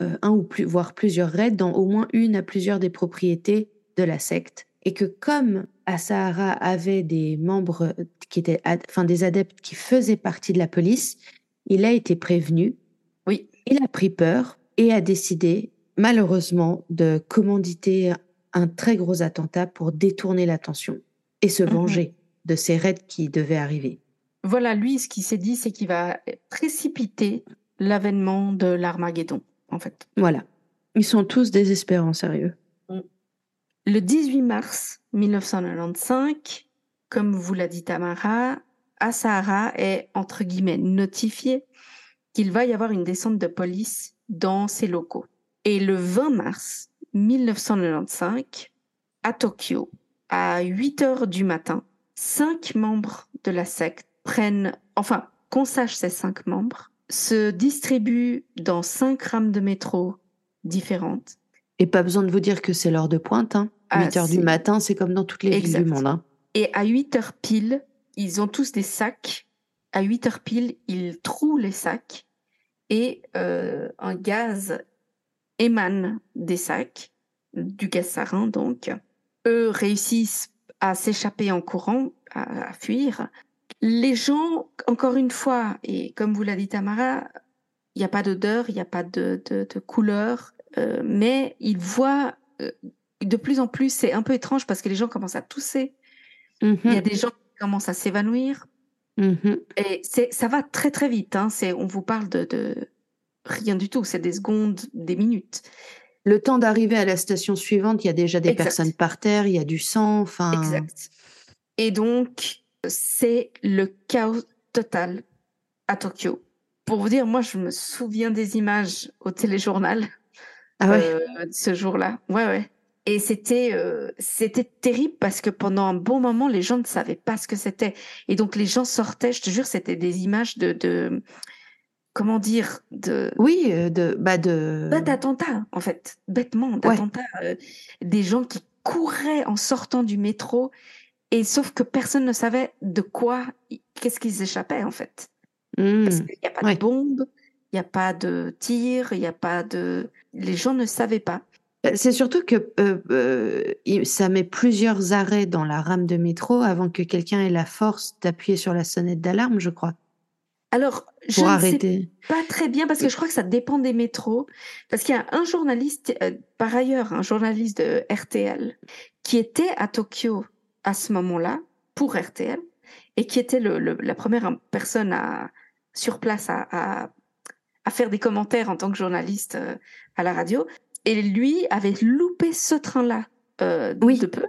euh, un ou plus, voire plusieurs raids, dans au moins une à plusieurs des propriétés de la secte. Et que comme Asahara avait des membres qui étaient, enfin des adeptes qui faisaient partie de la police, il a été prévenu. Oui. Il a pris peur et a décidé, malheureusement, de commanditer un très gros attentat pour détourner l'attention et se mhm. venger de ces raids qui devaient arriver. Voilà, lui, ce qu'il s'est dit, c'est qu'il va précipiter l'avènement de l'Armageddon, en fait. Voilà. Ils sont tous désespérants, sérieux. Mm. Le 18 mars 1995, comme vous l'a dit Tamara, Asahara est, entre guillemets, notifié qu'il va y avoir une descente de police dans ses locaux. Et le 20 mars 1995, à Tokyo, à 8 heures du matin, cinq membres de la secte prennent, enfin, qu'on sache ces cinq membres, se distribuent dans cinq rames de métro différentes. Et pas besoin de vous dire que c'est l'heure de pointe. Hein. 8 ah, heures du matin, c'est comme dans toutes les villes du monde. Hein. Et à 8 heures pile, ils ont tous des sacs. À 8 heures pile, ils trouent les sacs et euh, un gaz émane des sacs, du gaz sarin donc. Eux réussissent à s'échapper en courant, à, fuir. Les gens, encore une fois, et comme vous l'a dit Tamara, il n'y a pas d'odeur, il n'y a pas de, de, couleur, euh, mais ils voient euh, de plus en plus, c'est un peu étrange parce que les gens commencent à tousser. Il y a des gens qui commencent à s'évanouir. Mhm. Et ça va très très vite. Hein. On vous parle de, de rien du tout. C'est des secondes, des minutes. Le temps d'arriver à la station suivante, il y a déjà des personnes par terre, il y a du sang. Enfin. Exact. Et donc, c'est le chaos total à Tokyo. Pour vous dire, moi, je me souviens des images au téléjournal ah ouais? Euh, ce jour-là. Ouais, ouais. Et c'était euh, c'était terrible parce que pendant un bon moment, les gens ne savaient pas ce que c'était. Et donc, les gens sortaient, je te jure, c'était des images de, de comment dire de oui euh, de bah de bah, d'attentats en fait. Bêtement d'attentats euh, des gens qui couraient en sortant du métro et sauf que personne ne savait de quoi qu'est-ce qu'ils échappaient en fait. Mmh. parce qu'il n'y a pas de bombes il n'y a pas de tir il n'y a pas de les gens ne savaient pas. Bah, c'est surtout que ça met plusieurs arrêts dans la rame de métro avant que quelqu'un ait la force d'appuyer sur la sonnette d'alarme, je crois. Alors, je ne sais pas très bien parce que je crois que ça dépend des métros. Parce qu'il y a un journaliste, euh, par ailleurs, un journaliste de RTL, qui était à Tokyo à ce moment-là pour RTL et qui était le, la première personne à, sur place à, à, à, faire des commentaires en tant que journaliste euh, à la radio. Et lui avait loupé ce train-là euh, oui. de peu.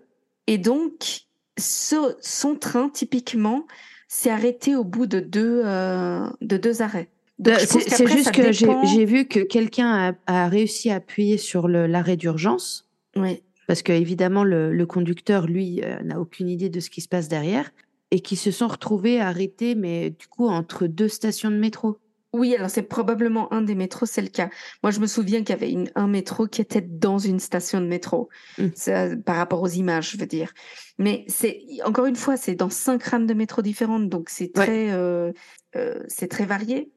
Et donc, ce, son train, typiquement, s'est arrêté au bout de deux, euh, de deux arrêts. C'est juste que j'ai vu que quelqu'un a, a, réussi à appuyer sur l'arrêt d'urgence. Oui. Parce que évidemment le, le conducteur, lui, euh, n'a aucune idée de ce qui se passe derrière, et qui se sont retrouvés arrêtés, mais du coup entre deux stations de métro. Oui, alors c'est probablement un des métros, c'est le cas. Moi, je me souviens qu'il y avait une, un métro qui était dans une station de métro, mmh. par rapport aux images, je veux dire. Mais c'est encore une fois, c'est dans cinq rames de métro différentes, donc c'est très, euh, euh, c'est très varié.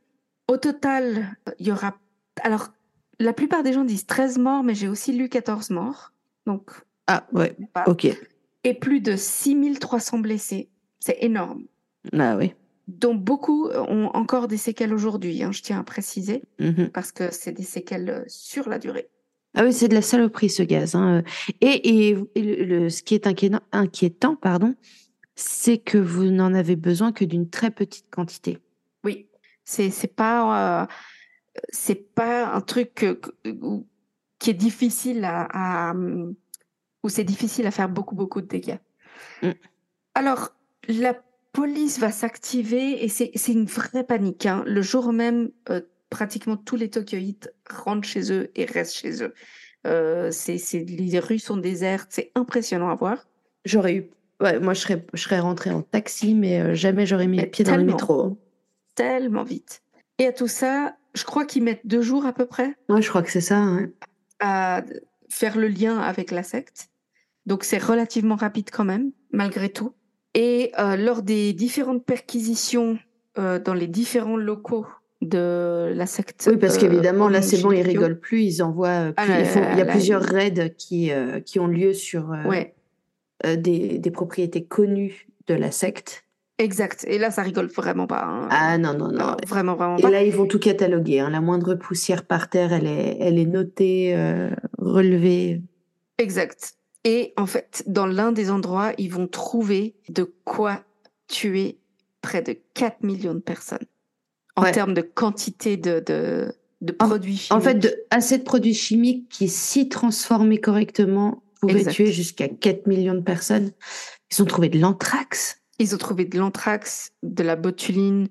Au total, il y aura. Alors, la plupart des gens disent 13 morts, mais j'ai aussi lu 14 morts. Donc. Ah ouais. Ok. Et plus de 6300 blessés. C'est énorme. Ah oui dont beaucoup ont encore des séquelles aujourd'hui, hein, je tiens à préciser, mmh parce que c'est des séquelles euh, sur la durée. Ah oui, c'est de la saloperie ce gaz. Hein. Et, et, le, ce qui est inquiétant, inquiétant pardon, c'est que vous n'en avez besoin que d'une très petite quantité. Oui, c'est c'est pas euh, c'est pas un truc qui est difficile à, où c'est difficile à faire beaucoup, beaucoup de dégâts. Mm. Alors, la police va s'activer et c'est une vraie panique. Hein. Le jour même, euh, pratiquement tous les Tokyoïtes rentrent chez eux et restent chez eux. Euh, les rues sont désertes, c'est impressionnant à voir. J'aurais eu, ouais, moi je serais, je serais rentrée en taxi, mais euh, jamais j'aurais mis le pied dans le métro. Tellement vite. Et à tout ça, je crois qu'ils mettent deux jours à peu près. Ouais, je crois que c'est ça. À faire le lien avec la secte. Donc c'est relativement rapide quand même, malgré tout. Et euh, lors des différentes perquisitions euh, dans les différents locaux de la secte. Oui, parce qu'évidemment, là, c'est bon, ils rigolent plus, ils envoient. Ah il y a plusieurs raids qui, qui ont lieu sur des, des, propriétés connues de la secte. Exact. Et là, ça rigole vraiment pas. Hein. Ah non, non, non. vraiment, vraiment Et là, ils vont tout cataloguer. Hein. La moindre poussière par terre, elle est, elle est notée, euh, relevée. Exact. Et en fait, dans l'un des endroits, ils vont trouver de quoi tuer près de 4 millions de personnes. En termes de quantité de, de, de produits chimiques. En fait, de, assez de produits chimiques qui, si transformés correctement, pourraient tuer jusqu'à 4 millions de personnes. Ils ont trouvé de l'anthrax. Ils ont trouvé de l'anthrax, de la botuline.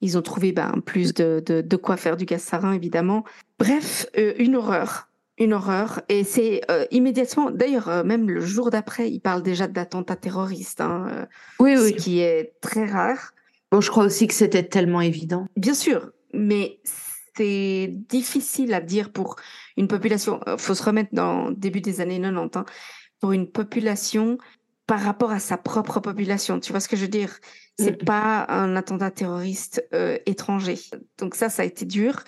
Ils ont trouvé ben, plus de, de, de, quoi faire du gaz sarin, évidemment. Bref, euh, une horreur. Une horreur. Et c'est euh, immédiatement, d'ailleurs, euh, même le jour d'après, ils parlent déjà d'attentats terroristes. Hein, oui, oui. Ce qui est très rare. Bon, je crois aussi que c'était tellement évident. Bien sûr, mais c'est difficile à dire pour une population. Il faut se remettre dans début des années 90. Hein, pour une population par rapport à sa propre population. Tu vois ce que je veux dire? C'est pas un attentat terroriste euh, étranger. Donc ça, ça a été dur.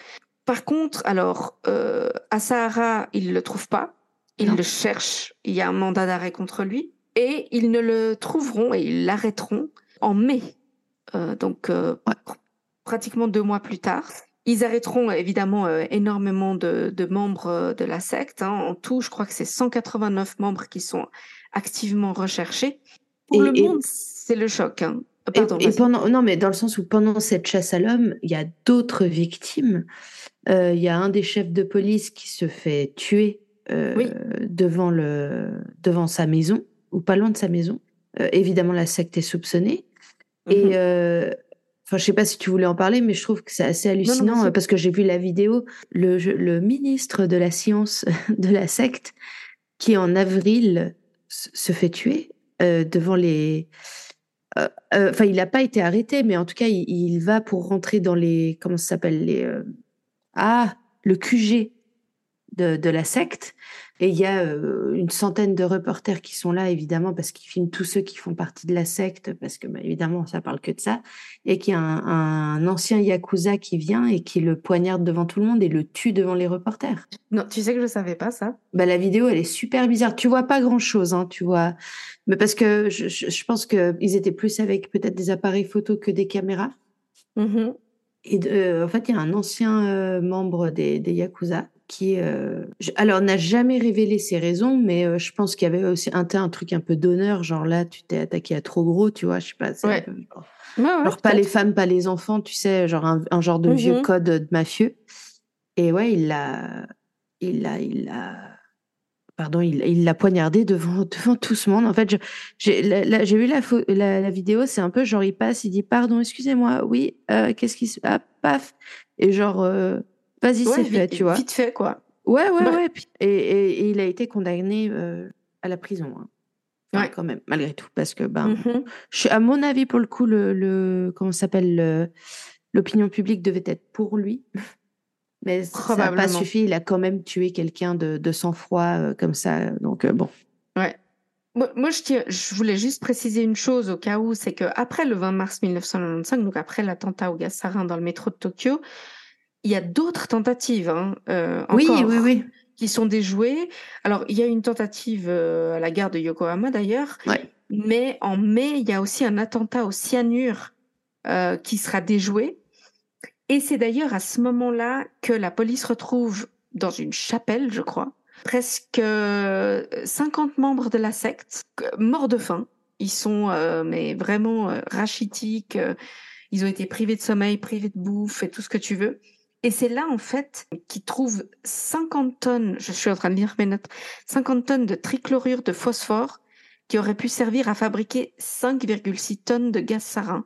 Par contre, alors, euh, à Sahara, ils le trouvent pas. Ils le cherchent. Il y a un mandat d'arrêt contre lui. Et ils ne le trouveront et ils l'arrêteront en mai. Euh, donc, pratiquement deux mois plus tard. Ils arrêteront évidemment énormément de, membres de la secte. Hein. En tout, je crois que c'est 189 membres qui sont activement recherché. Pour le monde, c'est le choc. Hein. Pardon, et, pendant, non, mais dans le sens où pendant cette chasse à l'homme, il y a d'autres victimes. Euh, il y a un des chefs de police qui se fait tuer euh, devant, le, devant sa maison, ou pas loin de sa maison. Euh, évidemment, la secte est soupçonnée. Et mhm. Enfin, je sais pas si tu voulais en parler, mais je trouve que c'est assez hallucinant parce que j'ai vu la vidéo. Le, le ministre de la science de la secte, qui en avril se fait tuer euh, devant les. Euh, euh, enfin, il n'a pas été arrêté, mais en tout cas, il, va pour rentrer dans les. Comment ça s'appelle les Ah, le QG de la secte. Et il y a euh, une centaine de reporters qui sont là, évidemment, parce qu'ils filment tous ceux qui font partie de la secte, parce que, bah, évidemment, ça parle que de ça. Et qu'il y a un, ancien Yakuza qui vient et qui le poignarde devant tout le monde et le tue devant les reporters. Non, tu sais que je ne savais pas ça. Bah, la vidéo, elle est super bizarre. Tu vois pas grand-chose, hein, tu vois. Mais parce que je, je pense qu'ils étaient plus avec peut-être des appareils photo que des caméras. Mmh et euh, en fait, il y a un ancien euh, membre des, des Yakuza qui, euh, alors, n'a jamais révélé ses raisons, mais euh, je pense qu'il y avait aussi un, un truc un peu d'honneur, genre là, tu t'es attaqué à trop gros, tu vois, je sais pas. Ouais. genre, pas les femmes, pas les enfants, tu sais, genre un, genre de vieux mhm. code de mafieux. Et ouais, il l'a, il l'a, il l'a, pardon, il l'a poignardé devant, devant tout ce monde. En fait, j'ai vu la, la, la, vidéo, c'est un peu genre, il passe, il dit, pardon, excusez-moi, oui, euh, qu'est-ce qui se passe, ah, paf, et genre, Vas-y, c'est fait, tu vois. Vite fait, quoi. Ouais, ouais, ouais. Et, et, il a été condamné euh, à la prison. Hein. ouais. Quand même, malgré tout. Parce que, ben, mm-hmm. je, à mon avis, pour le coup, le, le comment s'appelle, l'opinion publique devait être pour lui. Mais ça n'a pas suffi. Il a quand même tué quelqu'un de, de sang-froid euh, comme ça. Donc, euh, bon. Ouais. Moi, je, je, voulais juste préciser une chose au cas où, c'est qu'après le 20 mars 1995, donc après l'attentat au gaz sarin dans le métro de Tokyo, il y a d'autres tentatives hein, euh, oui, oui, oui. qui sont déjouées. Alors, il y a une tentative euh, à la gare de Yokohama d'ailleurs, mais en mai, il y a aussi un attentat au cyanure euh, qui sera déjoué. Et c'est d'ailleurs à ce moment-là que la police retrouve dans une chapelle, je crois, presque 50 membres de la secte morts de faim. Ils sont mais vraiment rachitiques. ils ont été privés de sommeil, privés de bouffe et tout ce que tu veux. Et c'est là, en fait, qu'ils trouvent 50 tonnes, je suis en train de lire mes notes, 50 tonnes de trichlorure de phosphore qui aurait pu servir à fabriquer 5,6 tonnes de gaz sarin,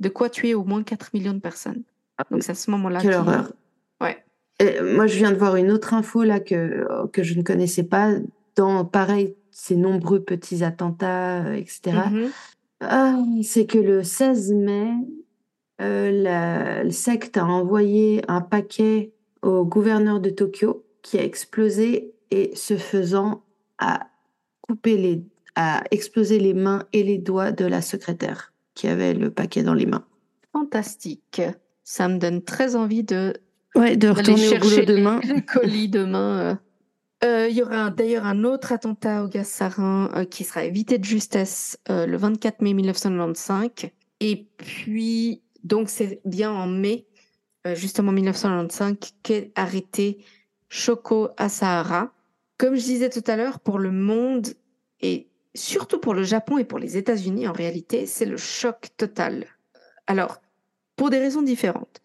de quoi tuer au moins 4 millions de personnes. Donc c'est à ce moment-là. Quelle horreur. Ouais. moi, je viens de voir une autre info là que, que je ne connaissais pas. Dans, pareil, ces nombreux petits attentats, etc. Mm-hmm. Ah, c'est que le 16 mai, euh, la, secte a envoyé un paquet au gouverneur de Tokyo qui a explosé et ce faisant a coupé les, a explosé les mains et les doigts de la secrétaire qui avait le paquet dans les mains. Fantastique. Ça me donne très envie de, ouais, de retourner au boulot demain. Les colis demain. Euh. Euh, il y aura d'ailleurs un autre attentat au gaz sarin qui sera évité de justesse le 24 mai 1995. Et puis, donc c'est bien en mai, euh, justement 1995, qu'est arrêté Shoko Asahara. Comme je disais tout à l'heure, pour le monde et surtout pour le Japon et pour les États-Unis, en réalité, c'est le choc total. Alors, pour des raisons différentes.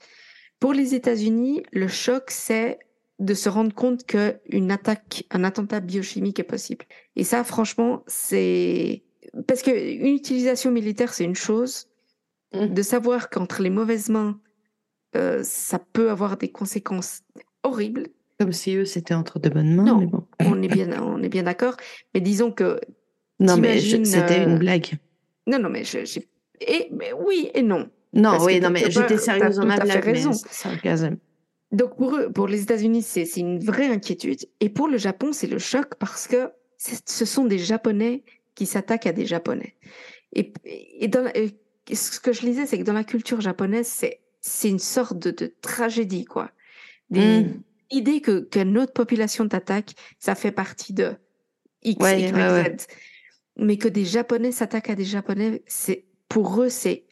Pour les États-Unis, le choc, c'est de se rendre compte qu'une attaque, un attentat biochimique est possible. Et ça, franchement, c'est parce qu'une utilisation militaire, c'est une chose, Mmh. de savoir qu'entre les mauvaises mains, euh, ça peut avoir des conséquences horribles. Comme si eux, c'était entre de bonnes mains. Non, on est bien, on est bien d'accord. Mais disons que. Non, mais c'était une euh, blague. Non, non, mais, je, et, mais oui et non. Non, oui, non, mais j'étais sérieuse dans ma blague. raison. Donc pour eux, pour les États-Unis, c'est une vraie inquiétude. Et pour le Japon, c'est le choc parce que ce sont des Japonais qui s'attaquent à des Japonais. Et, et, dans, ce que je lisais, c'est que dans la culture japonaise, c'est, c'est une sorte de, tragédie, quoi. Des idées que, que notre population t'attaque, ça fait partie de X, Y, Z. Mais que des Japonais s'attaquent à des Japonais, c'est, pour eux, c'est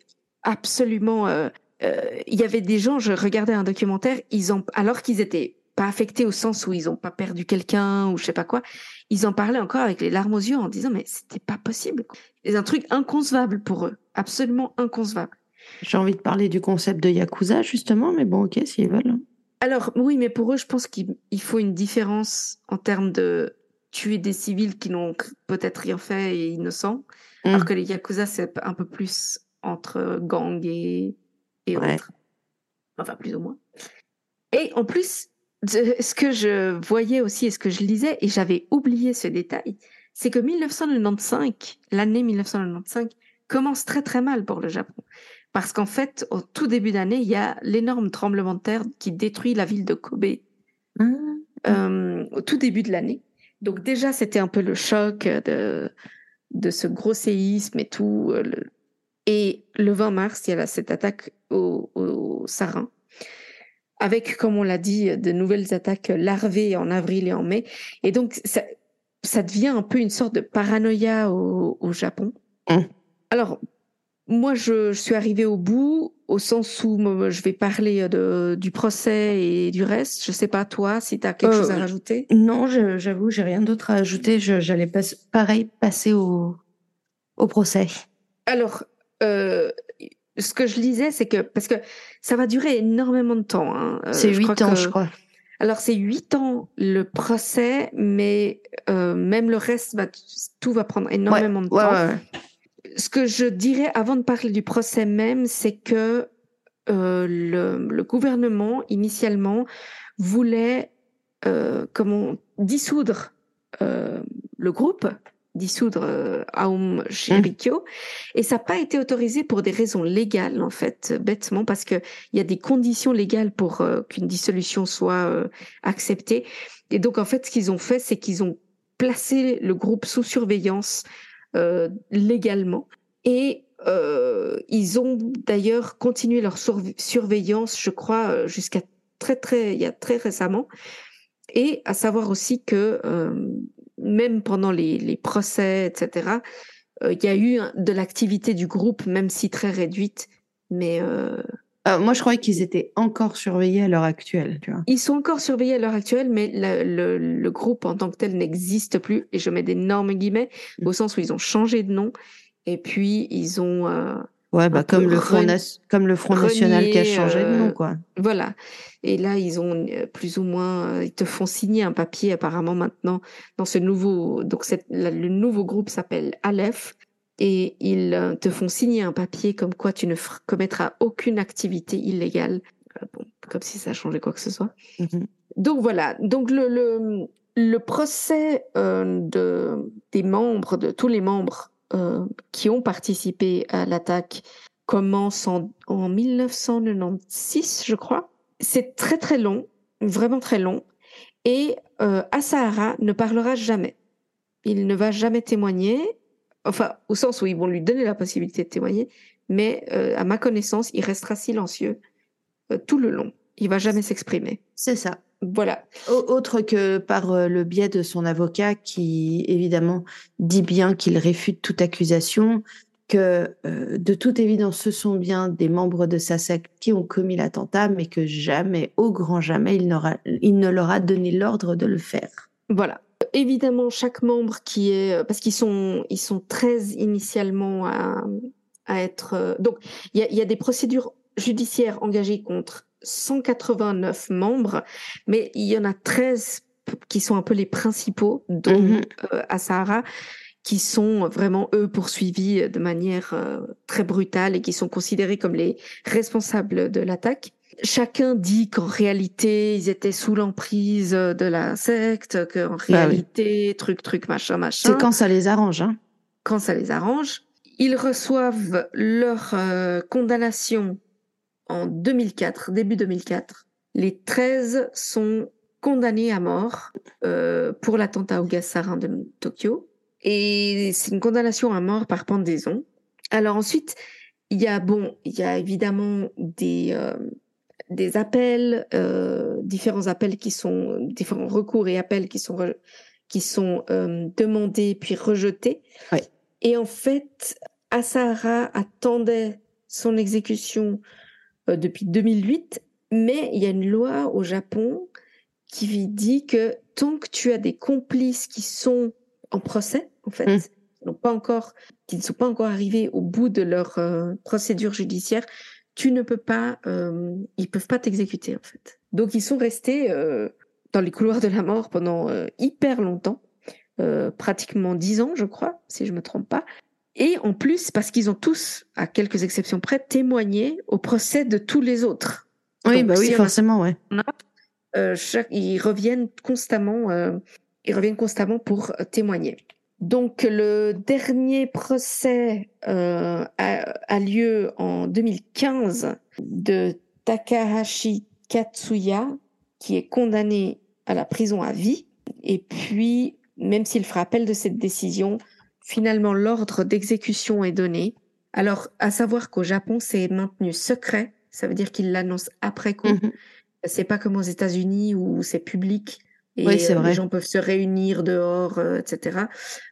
absolument, euh, euh, il y avait des gens, je regardais un documentaire, ils ont, alors qu'ils étaient pas affectés au sens où ils ont pas perdu quelqu'un ou je sais pas quoi, ils en parlaient encore avec les larmes aux yeux en disant mais c'était pas possible. C'est un truc inconcevable pour eux, absolument inconcevable. J'ai envie de parler du concept de yakuza justement, mais bon ok s'ils veulent. Hein. Alors oui, mais pour eux, je pense qu'il faut une différence en termes de tuer des civils qui n'ont peut-être rien fait et innocents, mmh. alors que les yakuza c'est un peu plus entre gangs et, et autres. Enfin plus ou moins. Et en plus, ce que je voyais aussi et ce que je lisais, et j'avais oublié ce détail, c'est que 1995, l'année 1995, commence très très mal pour le Japon. Parce qu'en fait, au tout début d'année, il y a l'énorme tremblement de terre qui détruit la ville de Kobe. Ah. Euh, au tout début de l'année. Donc déjà, c'était un peu le choc de, de ce gros séisme et tout. Euh, et le 20 mars, il y a cette attaque au, au Sarin avec, comme on l'a dit, de nouvelles attaques larvées en avril et en mai. Et donc, ça, ça devient un peu une sorte de paranoïa au, au Japon. Mmh. Alors, moi, je, je, suis arrivée au bout, au sens où je vais parler de, du procès et du reste. Je sais pas, toi, si tu as quelque chose à euh, rajouter. Non, j'avoue, j'ai rien d'autre à ajouter. J'allais pas, pareil passer au, au procès. Alors, euh, ce que je lisais, c'est que parce que ça va durer énormément de temps. Hein. Euh, c'est huit ans, je crois. Alors c'est huit ans le procès, mais euh, même le reste tout va prendre énormément de temps. Ce que je dirais avant de parler du procès même, c'est que euh, le, le, gouvernement initialement voulait comment dissoudre le groupe dissoudre euh, Aum Shinrikyo. Mmh. Et ça n'a pas été autorisé pour des raisons légales, en fait, bêtement, parce qu'il y a des conditions légales pour euh, qu'une dissolution soit euh, acceptée. Et donc, en fait, ce qu'ils ont fait, c'est qu'ils ont placé le groupe sous surveillance légalement. Et ils ont d'ailleurs continué leur surveillance, je crois, jusqu'à très, très, il y a très récemment. Et à savoir aussi que même pendant les, procès, etc., euh, il y a eu de l'activité du groupe, même si très réduite. Mais euh, euh, moi, je croyais qu'ils étaient encore surveillés à l'heure actuelle. Tu vois. Ils sont encore surveillés à l'heure actuelle, mais le, groupe en tant que tel n'existe plus. Et je mets d'énormes guillemets, mm. au sens où ils ont changé de nom. Et puis, ils ont Ouais, bah comme le, Front comme le Front National qui a changé de nom, quoi. Voilà. Et là, ils ont plus ou moins, ils te font signer un papier apparemment maintenant dans ce nouveau, donc le nouveau groupe s'appelle Aleph et ils te font signer un papier comme quoi tu ne commettras aucune activité illégale, bon, comme si ça changeait quoi que ce soit. Mmh donc voilà. Donc le, le, le procès euh, de, des membres, de tous les membres euh, qui ont participé à l'attaque commence en, en 1996, je crois. C'est très très long, vraiment très long. Et euh, Asahara ne parlera jamais. Il ne va jamais témoigner, enfin au sens où ils vont lui donner la possibilité de témoigner, mais euh, à ma connaissance, il restera silencieux euh, tout le long. Il va jamais s'exprimer. C'est ça. Voilà. Autre que par euh, le biais de son avocat qui, évidemment, dit bien qu'il réfute toute accusation, que euh, de toute évidence, ce sont bien des membres de sa secte qui ont commis l'attentat, mais que jamais, au grand jamais, il, il ne leur a donné l'ordre de le faire. Voilà. Évidemment, chaque membre qui est... Euh, parce qu'ils sont, ils sont 13 initialement à, à être... Donc, il y a des procédures judiciaires engagées contre 189 membres, mais il y en a 13 qui sont un peu les principaux, dont mm Asahara, qui sont vraiment, eux, poursuivis de manière euh, très brutale et qui sont considérés comme les responsables de l'attaque. Chacun dit qu'en réalité, ils étaient sous l'emprise de la secte, qu'en bah réalité, truc, truc, machin, machin. C'est quand ça les arrange, hein. Quand ça les arrange. Ils reçoivent leur euh, condamnation en 2004, début 2004. Les 13 sont condamnés à mort euh, pour l'attentat au gaz sarin de Tokyo. Et c'est une condamnation à mort par pendaison. Alors ensuite, il y a bon, il y a évidemment des euh, des appels, euh, différents appels qui sont différents recours et appels qui sont qui sont demandés puis rejetés. Ouais. Et en fait, Asahara attendait son exécution depuis 2008, mais il y a une loi au Japon qui dit que tant que tu as des complices qui sont en procès, en fait, mmh. pas encore, qui ne sont pas encore arrivés au bout de leur euh, procédure judiciaire, tu ne peux pas, euh, ils peuvent pas t'exécuter en fait. Donc ils sont restés euh, dans les couloirs de la mort pendant hyper longtemps, pratiquement dix ans, je crois, si je me trompe pas. Et en plus, parce qu'ils ont tous, à quelques exceptions près, témoigné au procès de tous les autres. Oui, bah oui, forcément, ouais. Euh, ils reviennent constamment, euh, ils reviennent constamment pour témoigner. Donc le dernier procès euh, a, lieu en 2015 de Takahashi Katsuya, qui est condamné à la prison à vie. Et puis, même s'il fera appel de cette décision, Finalement, l'ordre d'exécution est donné. Alors, à savoir qu'au Japon, c'est maintenu secret. Ça veut dire qu'ils l'annoncent après coup. Mhm. C'est pas comme aux États-Unis où c'est public et oui, euh, les gens peuvent se réunir dehors, euh, etc.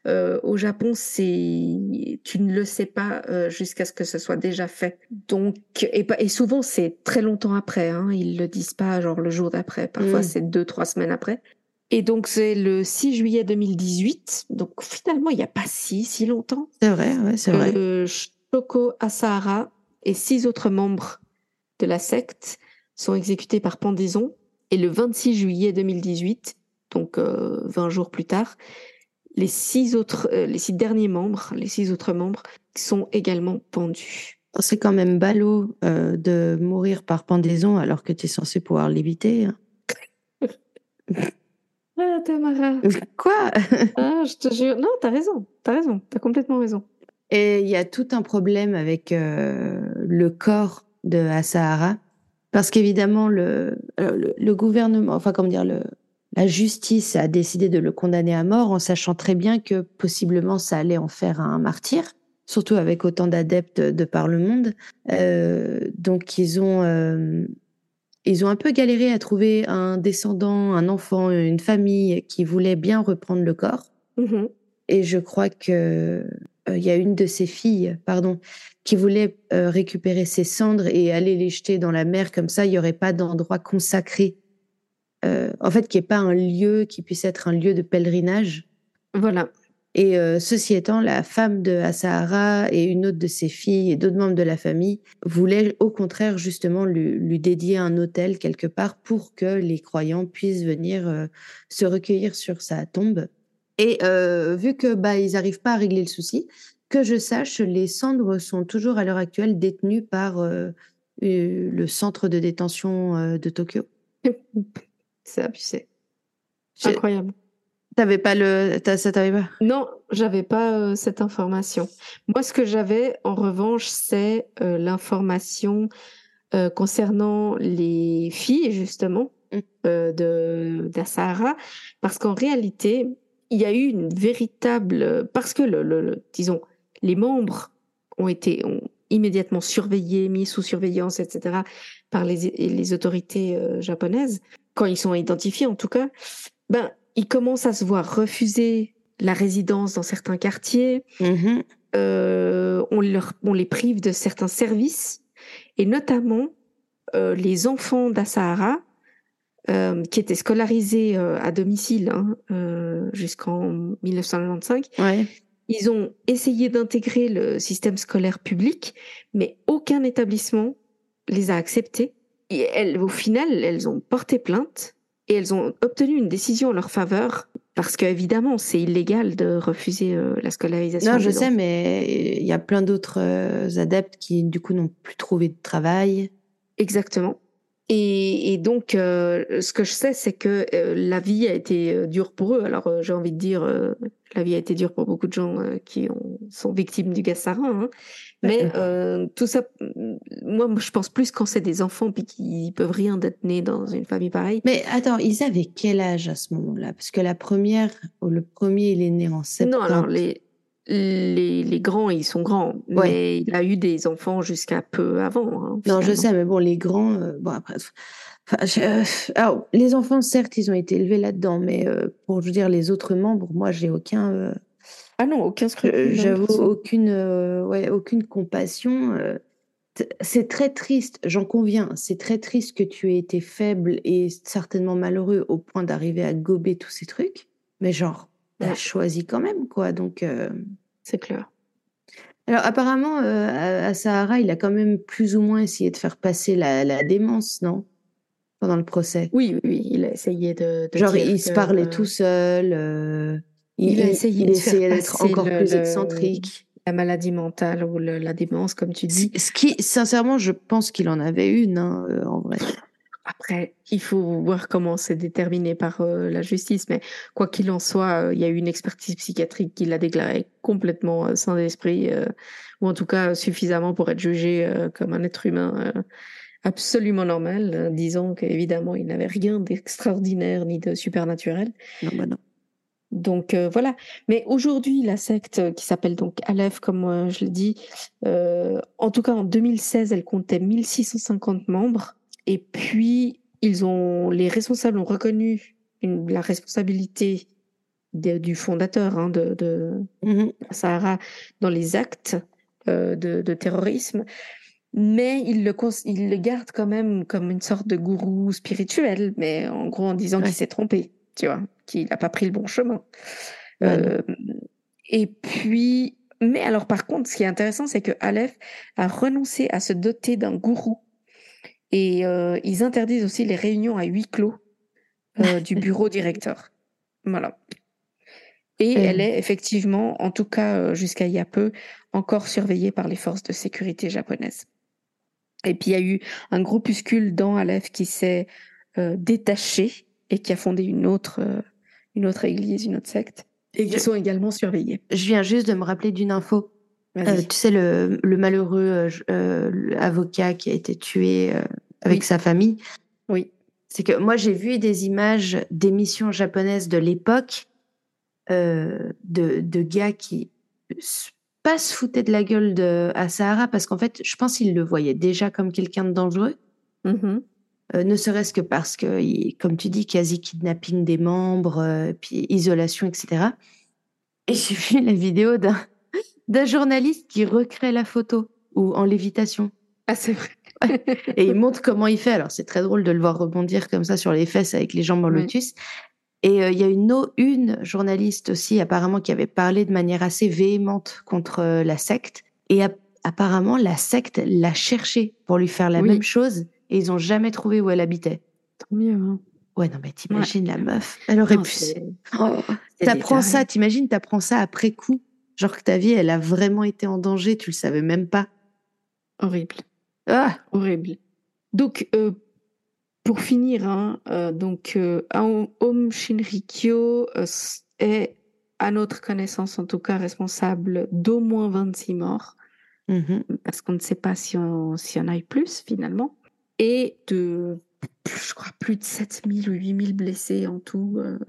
Euh, au Japon, c'est tu ne le sais pas euh, jusqu'à ce que ce soit déjà fait. Donc et, et souvent c'est très longtemps après. Hein, ils le disent pas genre le jour d'après. Parfois mm. c'est deux trois semaines après. Et donc, c'est le 6 juillet 2018. Donc, finalement, il n'y a pas si, si longtemps. C'est vrai, ouais, c'est vrai. Shoko Asahara et six autres membres de la secte sont exécutés par pendaison. Et le 26 juillet 2018, donc euh, 20 jours plus tard, les six autres, euh, les six derniers membres, les six autres membres sont également pendus. C'est quand même ballot euh, de mourir par pendaison alors que tu es censé pouvoir l'éviter. Hein. Ah, Tamara. Quoi? Ah, je te jure. Non, t'as raison. T'as raison. T'as complètement raison. Et il y a tout un problème avec euh, le corps de Asahara. Parce qu'évidemment, le, le, gouvernement, enfin, comment dire, le, la justice a décidé de le condamner à mort en sachant très bien que possiblement ça allait en faire un martyr, surtout avec autant d'adeptes de par le monde. Euh, donc, ils ont. Euh, ils ont un peu galéré à trouver un descendant, un enfant, une famille qui voulait bien reprendre le corps. Mm-hmm. Et je crois que euh, il y a une de ses filles, pardon, qui voulait euh, récupérer ses cendres et aller les jeter dans la mer comme ça. Il n'y aurait pas d'endroit consacré. Euh, en fait, qui n'est pas un lieu qui puisse être un lieu de pèlerinage. Voilà. Et ceci étant, la femme de Asahara et une autre de ses filles et d'autres membres de la famille voulaient au contraire justement lui, lui, dédier un hôtel quelque part pour que les croyants puissent venir se recueillir sur sa tombe. Et vu que bah ils n'arrivent pas à régler le souci, que je sache, les cendres sont toujours à l'heure actuelle détenues par le centre de détention de Tokyo. C'est abusé. Incroyable. T'avais pas le, ça t'avais pas? Non, j'avais pas euh, cette information. Moi, ce que j'avais, en revanche, c'est euh, l'information euh, concernant les filles, justement, mmh. de d'Asahara, parce qu'en réalité, il y a eu une véritable, parce que le, le, disons, les membres ont été ont immédiatement surveillés, mis sous surveillance, etc., par les, les autorités japonaises, quand ils sont identifiés, en tout cas. Ben, ils commencent à se voir refuser la résidence dans certains quartiers. Mm-hmm. Euh, on, leur, on les prive de certains services, et notamment euh, les enfants d'Asahara, euh, qui étaient scolarisés à domicile hein, jusqu'en 1995. Ils ont essayé d'intégrer le système scolaire public, mais aucun établissement les a acceptés. Et elles, au final, elles ont porté plainte et elles ont obtenu une décision en leur faveur parce qu'évidemment, c'est illégal de refuser euh, la scolarisation. Non, je sais, mais il y a plein d'autres euh, adeptes qui, du coup, n'ont plus trouvé de travail. Exactement. Et, et donc, euh, ce que je sais, c'est que la vie a été dure pour eux. Alors, j'ai envie de dire, la vie a été dure pour beaucoup de gens qui ont, sont victimes du gaz sarin. Hein. Mais euh, tout ça, moi, je pense plus quand c'est des enfants puis qu'ils peuvent rien d'être nés dans une famille pareille. Mais attends, ils avaient quel âge à ce moment-là? Parce que la première, le premier, il est né en septembre. Non, alors les, les, les grands, ils sont grands. Mais il a eu des enfants jusqu'à peu avant. Hein, non, je sais, mais bon, les grands, euh, bon, après. Enfin, alors, les enfants, certes, ils ont été élevés là-dedans, mais euh, pour je veux dire les autres membres, moi, j'ai aucun. Ah non, aucun scrupule. J'avoue aucune, euh, ouais, aucune compassion. Euh. c'est très triste, j'en conviens. C'est très triste que tu aies été faible et certainement malheureux au point d'arriver à gober tous ces trucs. Mais genre, t'as choisi quand même, quoi. Donc, euh. c'est clair. Alors apparemment, à, Sahara, il a quand même plus ou moins essayé de faire passer la, la démence, non? Pendant le procès. Oui, oui, il a essayé de. genre, il se parlait tout seul. Il, a essayé d'être encore plus excentrique. La maladie mentale ou la démence, comme tu dis. Ce qui, sincèrement, je pense qu'il en avait une, hein, euh, en vrai. Après, il faut voir comment c'est déterminé par euh, la justice, mais quoi qu'il en soit, euh, il y a eu une expertise psychiatrique qui l'a déclaré complètement sans esprit, ou en tout cas suffisamment pour être jugé comme un être humain absolument normal, disons qu'évidemment, il n'avait rien d'extraordinaire ni de supernaturel. Non, bah non. Donc euh, voilà. Mais aujourd'hui, la secte qui s'appelle donc Aleph, comme je l'ai dit, euh, en tout cas en 2016, elle comptait 1650 membres. Et puis, ils ont, les responsables ont reconnu la responsabilité du fondateur hein, de, de mmh Sahara dans les actes euh, de, de, terrorisme. Mais ils le, ils le gardent quand même comme une sorte de gourou spirituel, mais en gros en disant qu'il s'est trompé, tu vois qu'il n'a pas pris le bon chemin. Euh, et puis, mais alors par contre, ce qui est intéressant, c'est que Aleph a renoncé à se doter d'un gourou. Et euh, ils interdisent aussi les réunions à huis clos euh, du bureau directeur. Voilà. Et elle est effectivement, en tout cas jusqu'à il y a peu, encore surveillée par les forces de sécurité japonaises. Et puis il y a eu un groupuscule dans Aleph qui s'est détaché et qui a fondé une autre une autre église, une autre secte, et qui sont également surveillés. Je viens juste de me rappeler d'une info. Euh, tu sais, le, le malheureux euh, euh avocat qui a été tué euh, avec sa famille. Oui. C'est que moi, j'ai vu des images d'émissions japonaises de l'époque de, de gars qui pas se foutaient de la gueule de Asahara parce qu'en fait, je pense qu'ils le voyaient déjà comme quelqu'un de dangereux. Mm euh, ne serait-ce que parce que, comme tu dis, quasi kidnapping des membres, puis isolation, etc. Et j'ai vu la vidéo d'un, d'un journaliste qui recrée la photo ou en lévitation. Ah, c'est vrai. et il montre comment il fait. Alors, c'est très drôle de le voir rebondir comme ça sur les fesses avec les jambes en lotus. Et il y a une, une journaliste aussi, apparemment, qui avait parlé de manière assez véhémente contre la secte. Et apparemment, la secte l'a cherchée pour lui faire la même chose et ils ont jamais trouvé où elle habitait. Tant mieux. Hein. Ouais, non, mais t'imagines la meuf. Elle aurait pu. Oh, t'apprends ça, t'imagines, t'apprends ça après coup. Genre que ta vie, elle a vraiment été en danger, tu le savais même pas. Horrible. Ah, horrible. Donc, euh, pour finir, hein, euh, donc, euh, Aum Shinrikyo euh, est, à notre connaissance en tout cas, responsable d'au moins 26 morts. Mmh parce qu'on ne sait pas si on, s'il y en a eu plus finalement. Et de, je crois, plus de 7000 ou 8000 blessés en tout, euh,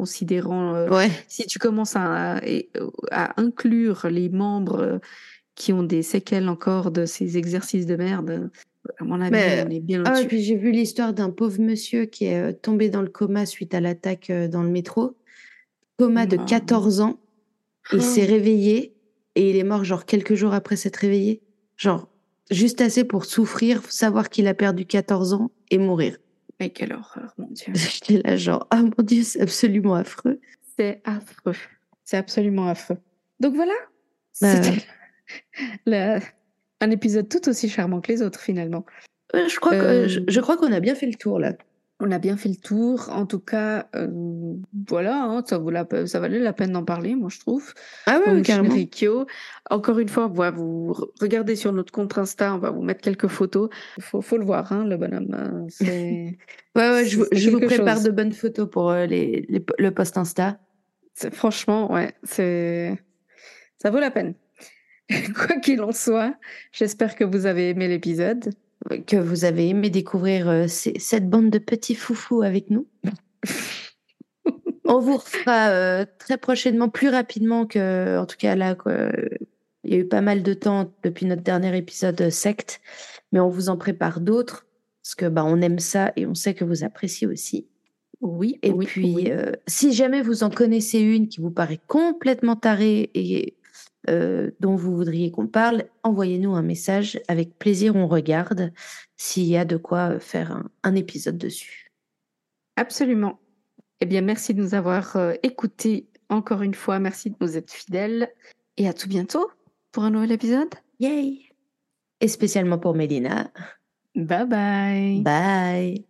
considérant. Euh, ouais. Si tu commences à, à, inclure les membres euh, qui ont des séquelles encore de ces exercices de merde, à mon avis, on est bien ah, puis j'ai vu l'histoire d'un pauvre monsieur qui est tombé dans le coma suite à l'attaque dans le métro. Coma de 14 ans. Il s'est oh. réveillé et il est mort genre quelques jours après s'être réveillé. Genre, juste assez pour souffrir, savoir qu'il a perdu 14 ans et mourir. Mais quelle horreur, mon Dieu. J'étais là genre, ah mon Dieu, c'est absolument affreux. C'est affreux. C'est absolument affreux. Donc voilà, bah, c'était un épisode tout aussi charmant que les autres finalement. je crois que je, je crois qu'on a bien fait le tour là on a bien fait le tour. En tout cas, euh, voilà, hein, ça, vaut la, ça valait la peine d'en parler, moi, je trouve. Ah ouais, carrément. Encore une fois, vous regardez sur notre compte Insta, on va vous mettre quelques photos. Il faut, faut, le voir, hein, le bonhomme. Hein, ouais, ouais, je, je vous prépare de bonnes photos pour euh, les, le post Insta. Franchement, ouais, c'est ça vaut la peine. Quoi qu'il en soit, j'espère que vous avez aimé l'épisode que vous avez aimé découvrir euh, cette bande de petits foufous avec nous. On vous refera euh, très prochainement, plus rapidement que, en tout cas là, il y a eu pas mal de temps depuis notre dernier épisode euh, secte, mais on vous en prépare d'autres parce que bah on aime ça et on sait que vous appréciez aussi. Oui. Et oui, puis, si jamais vous en connaissez une qui vous paraît complètement tarée et euh, dont vous voudriez qu'on parle, envoyez-nous un message. Avec plaisir, on regarde s'il y a de quoi faire un, épisode dessus. Absolument. Eh bien, merci de nous avoir euh, écoutés encore une fois. Merci de nous être fidèles. Et à tout bientôt pour un nouvel épisode. Yay! Et spécialement pour Mélina. Bye bye. Bye.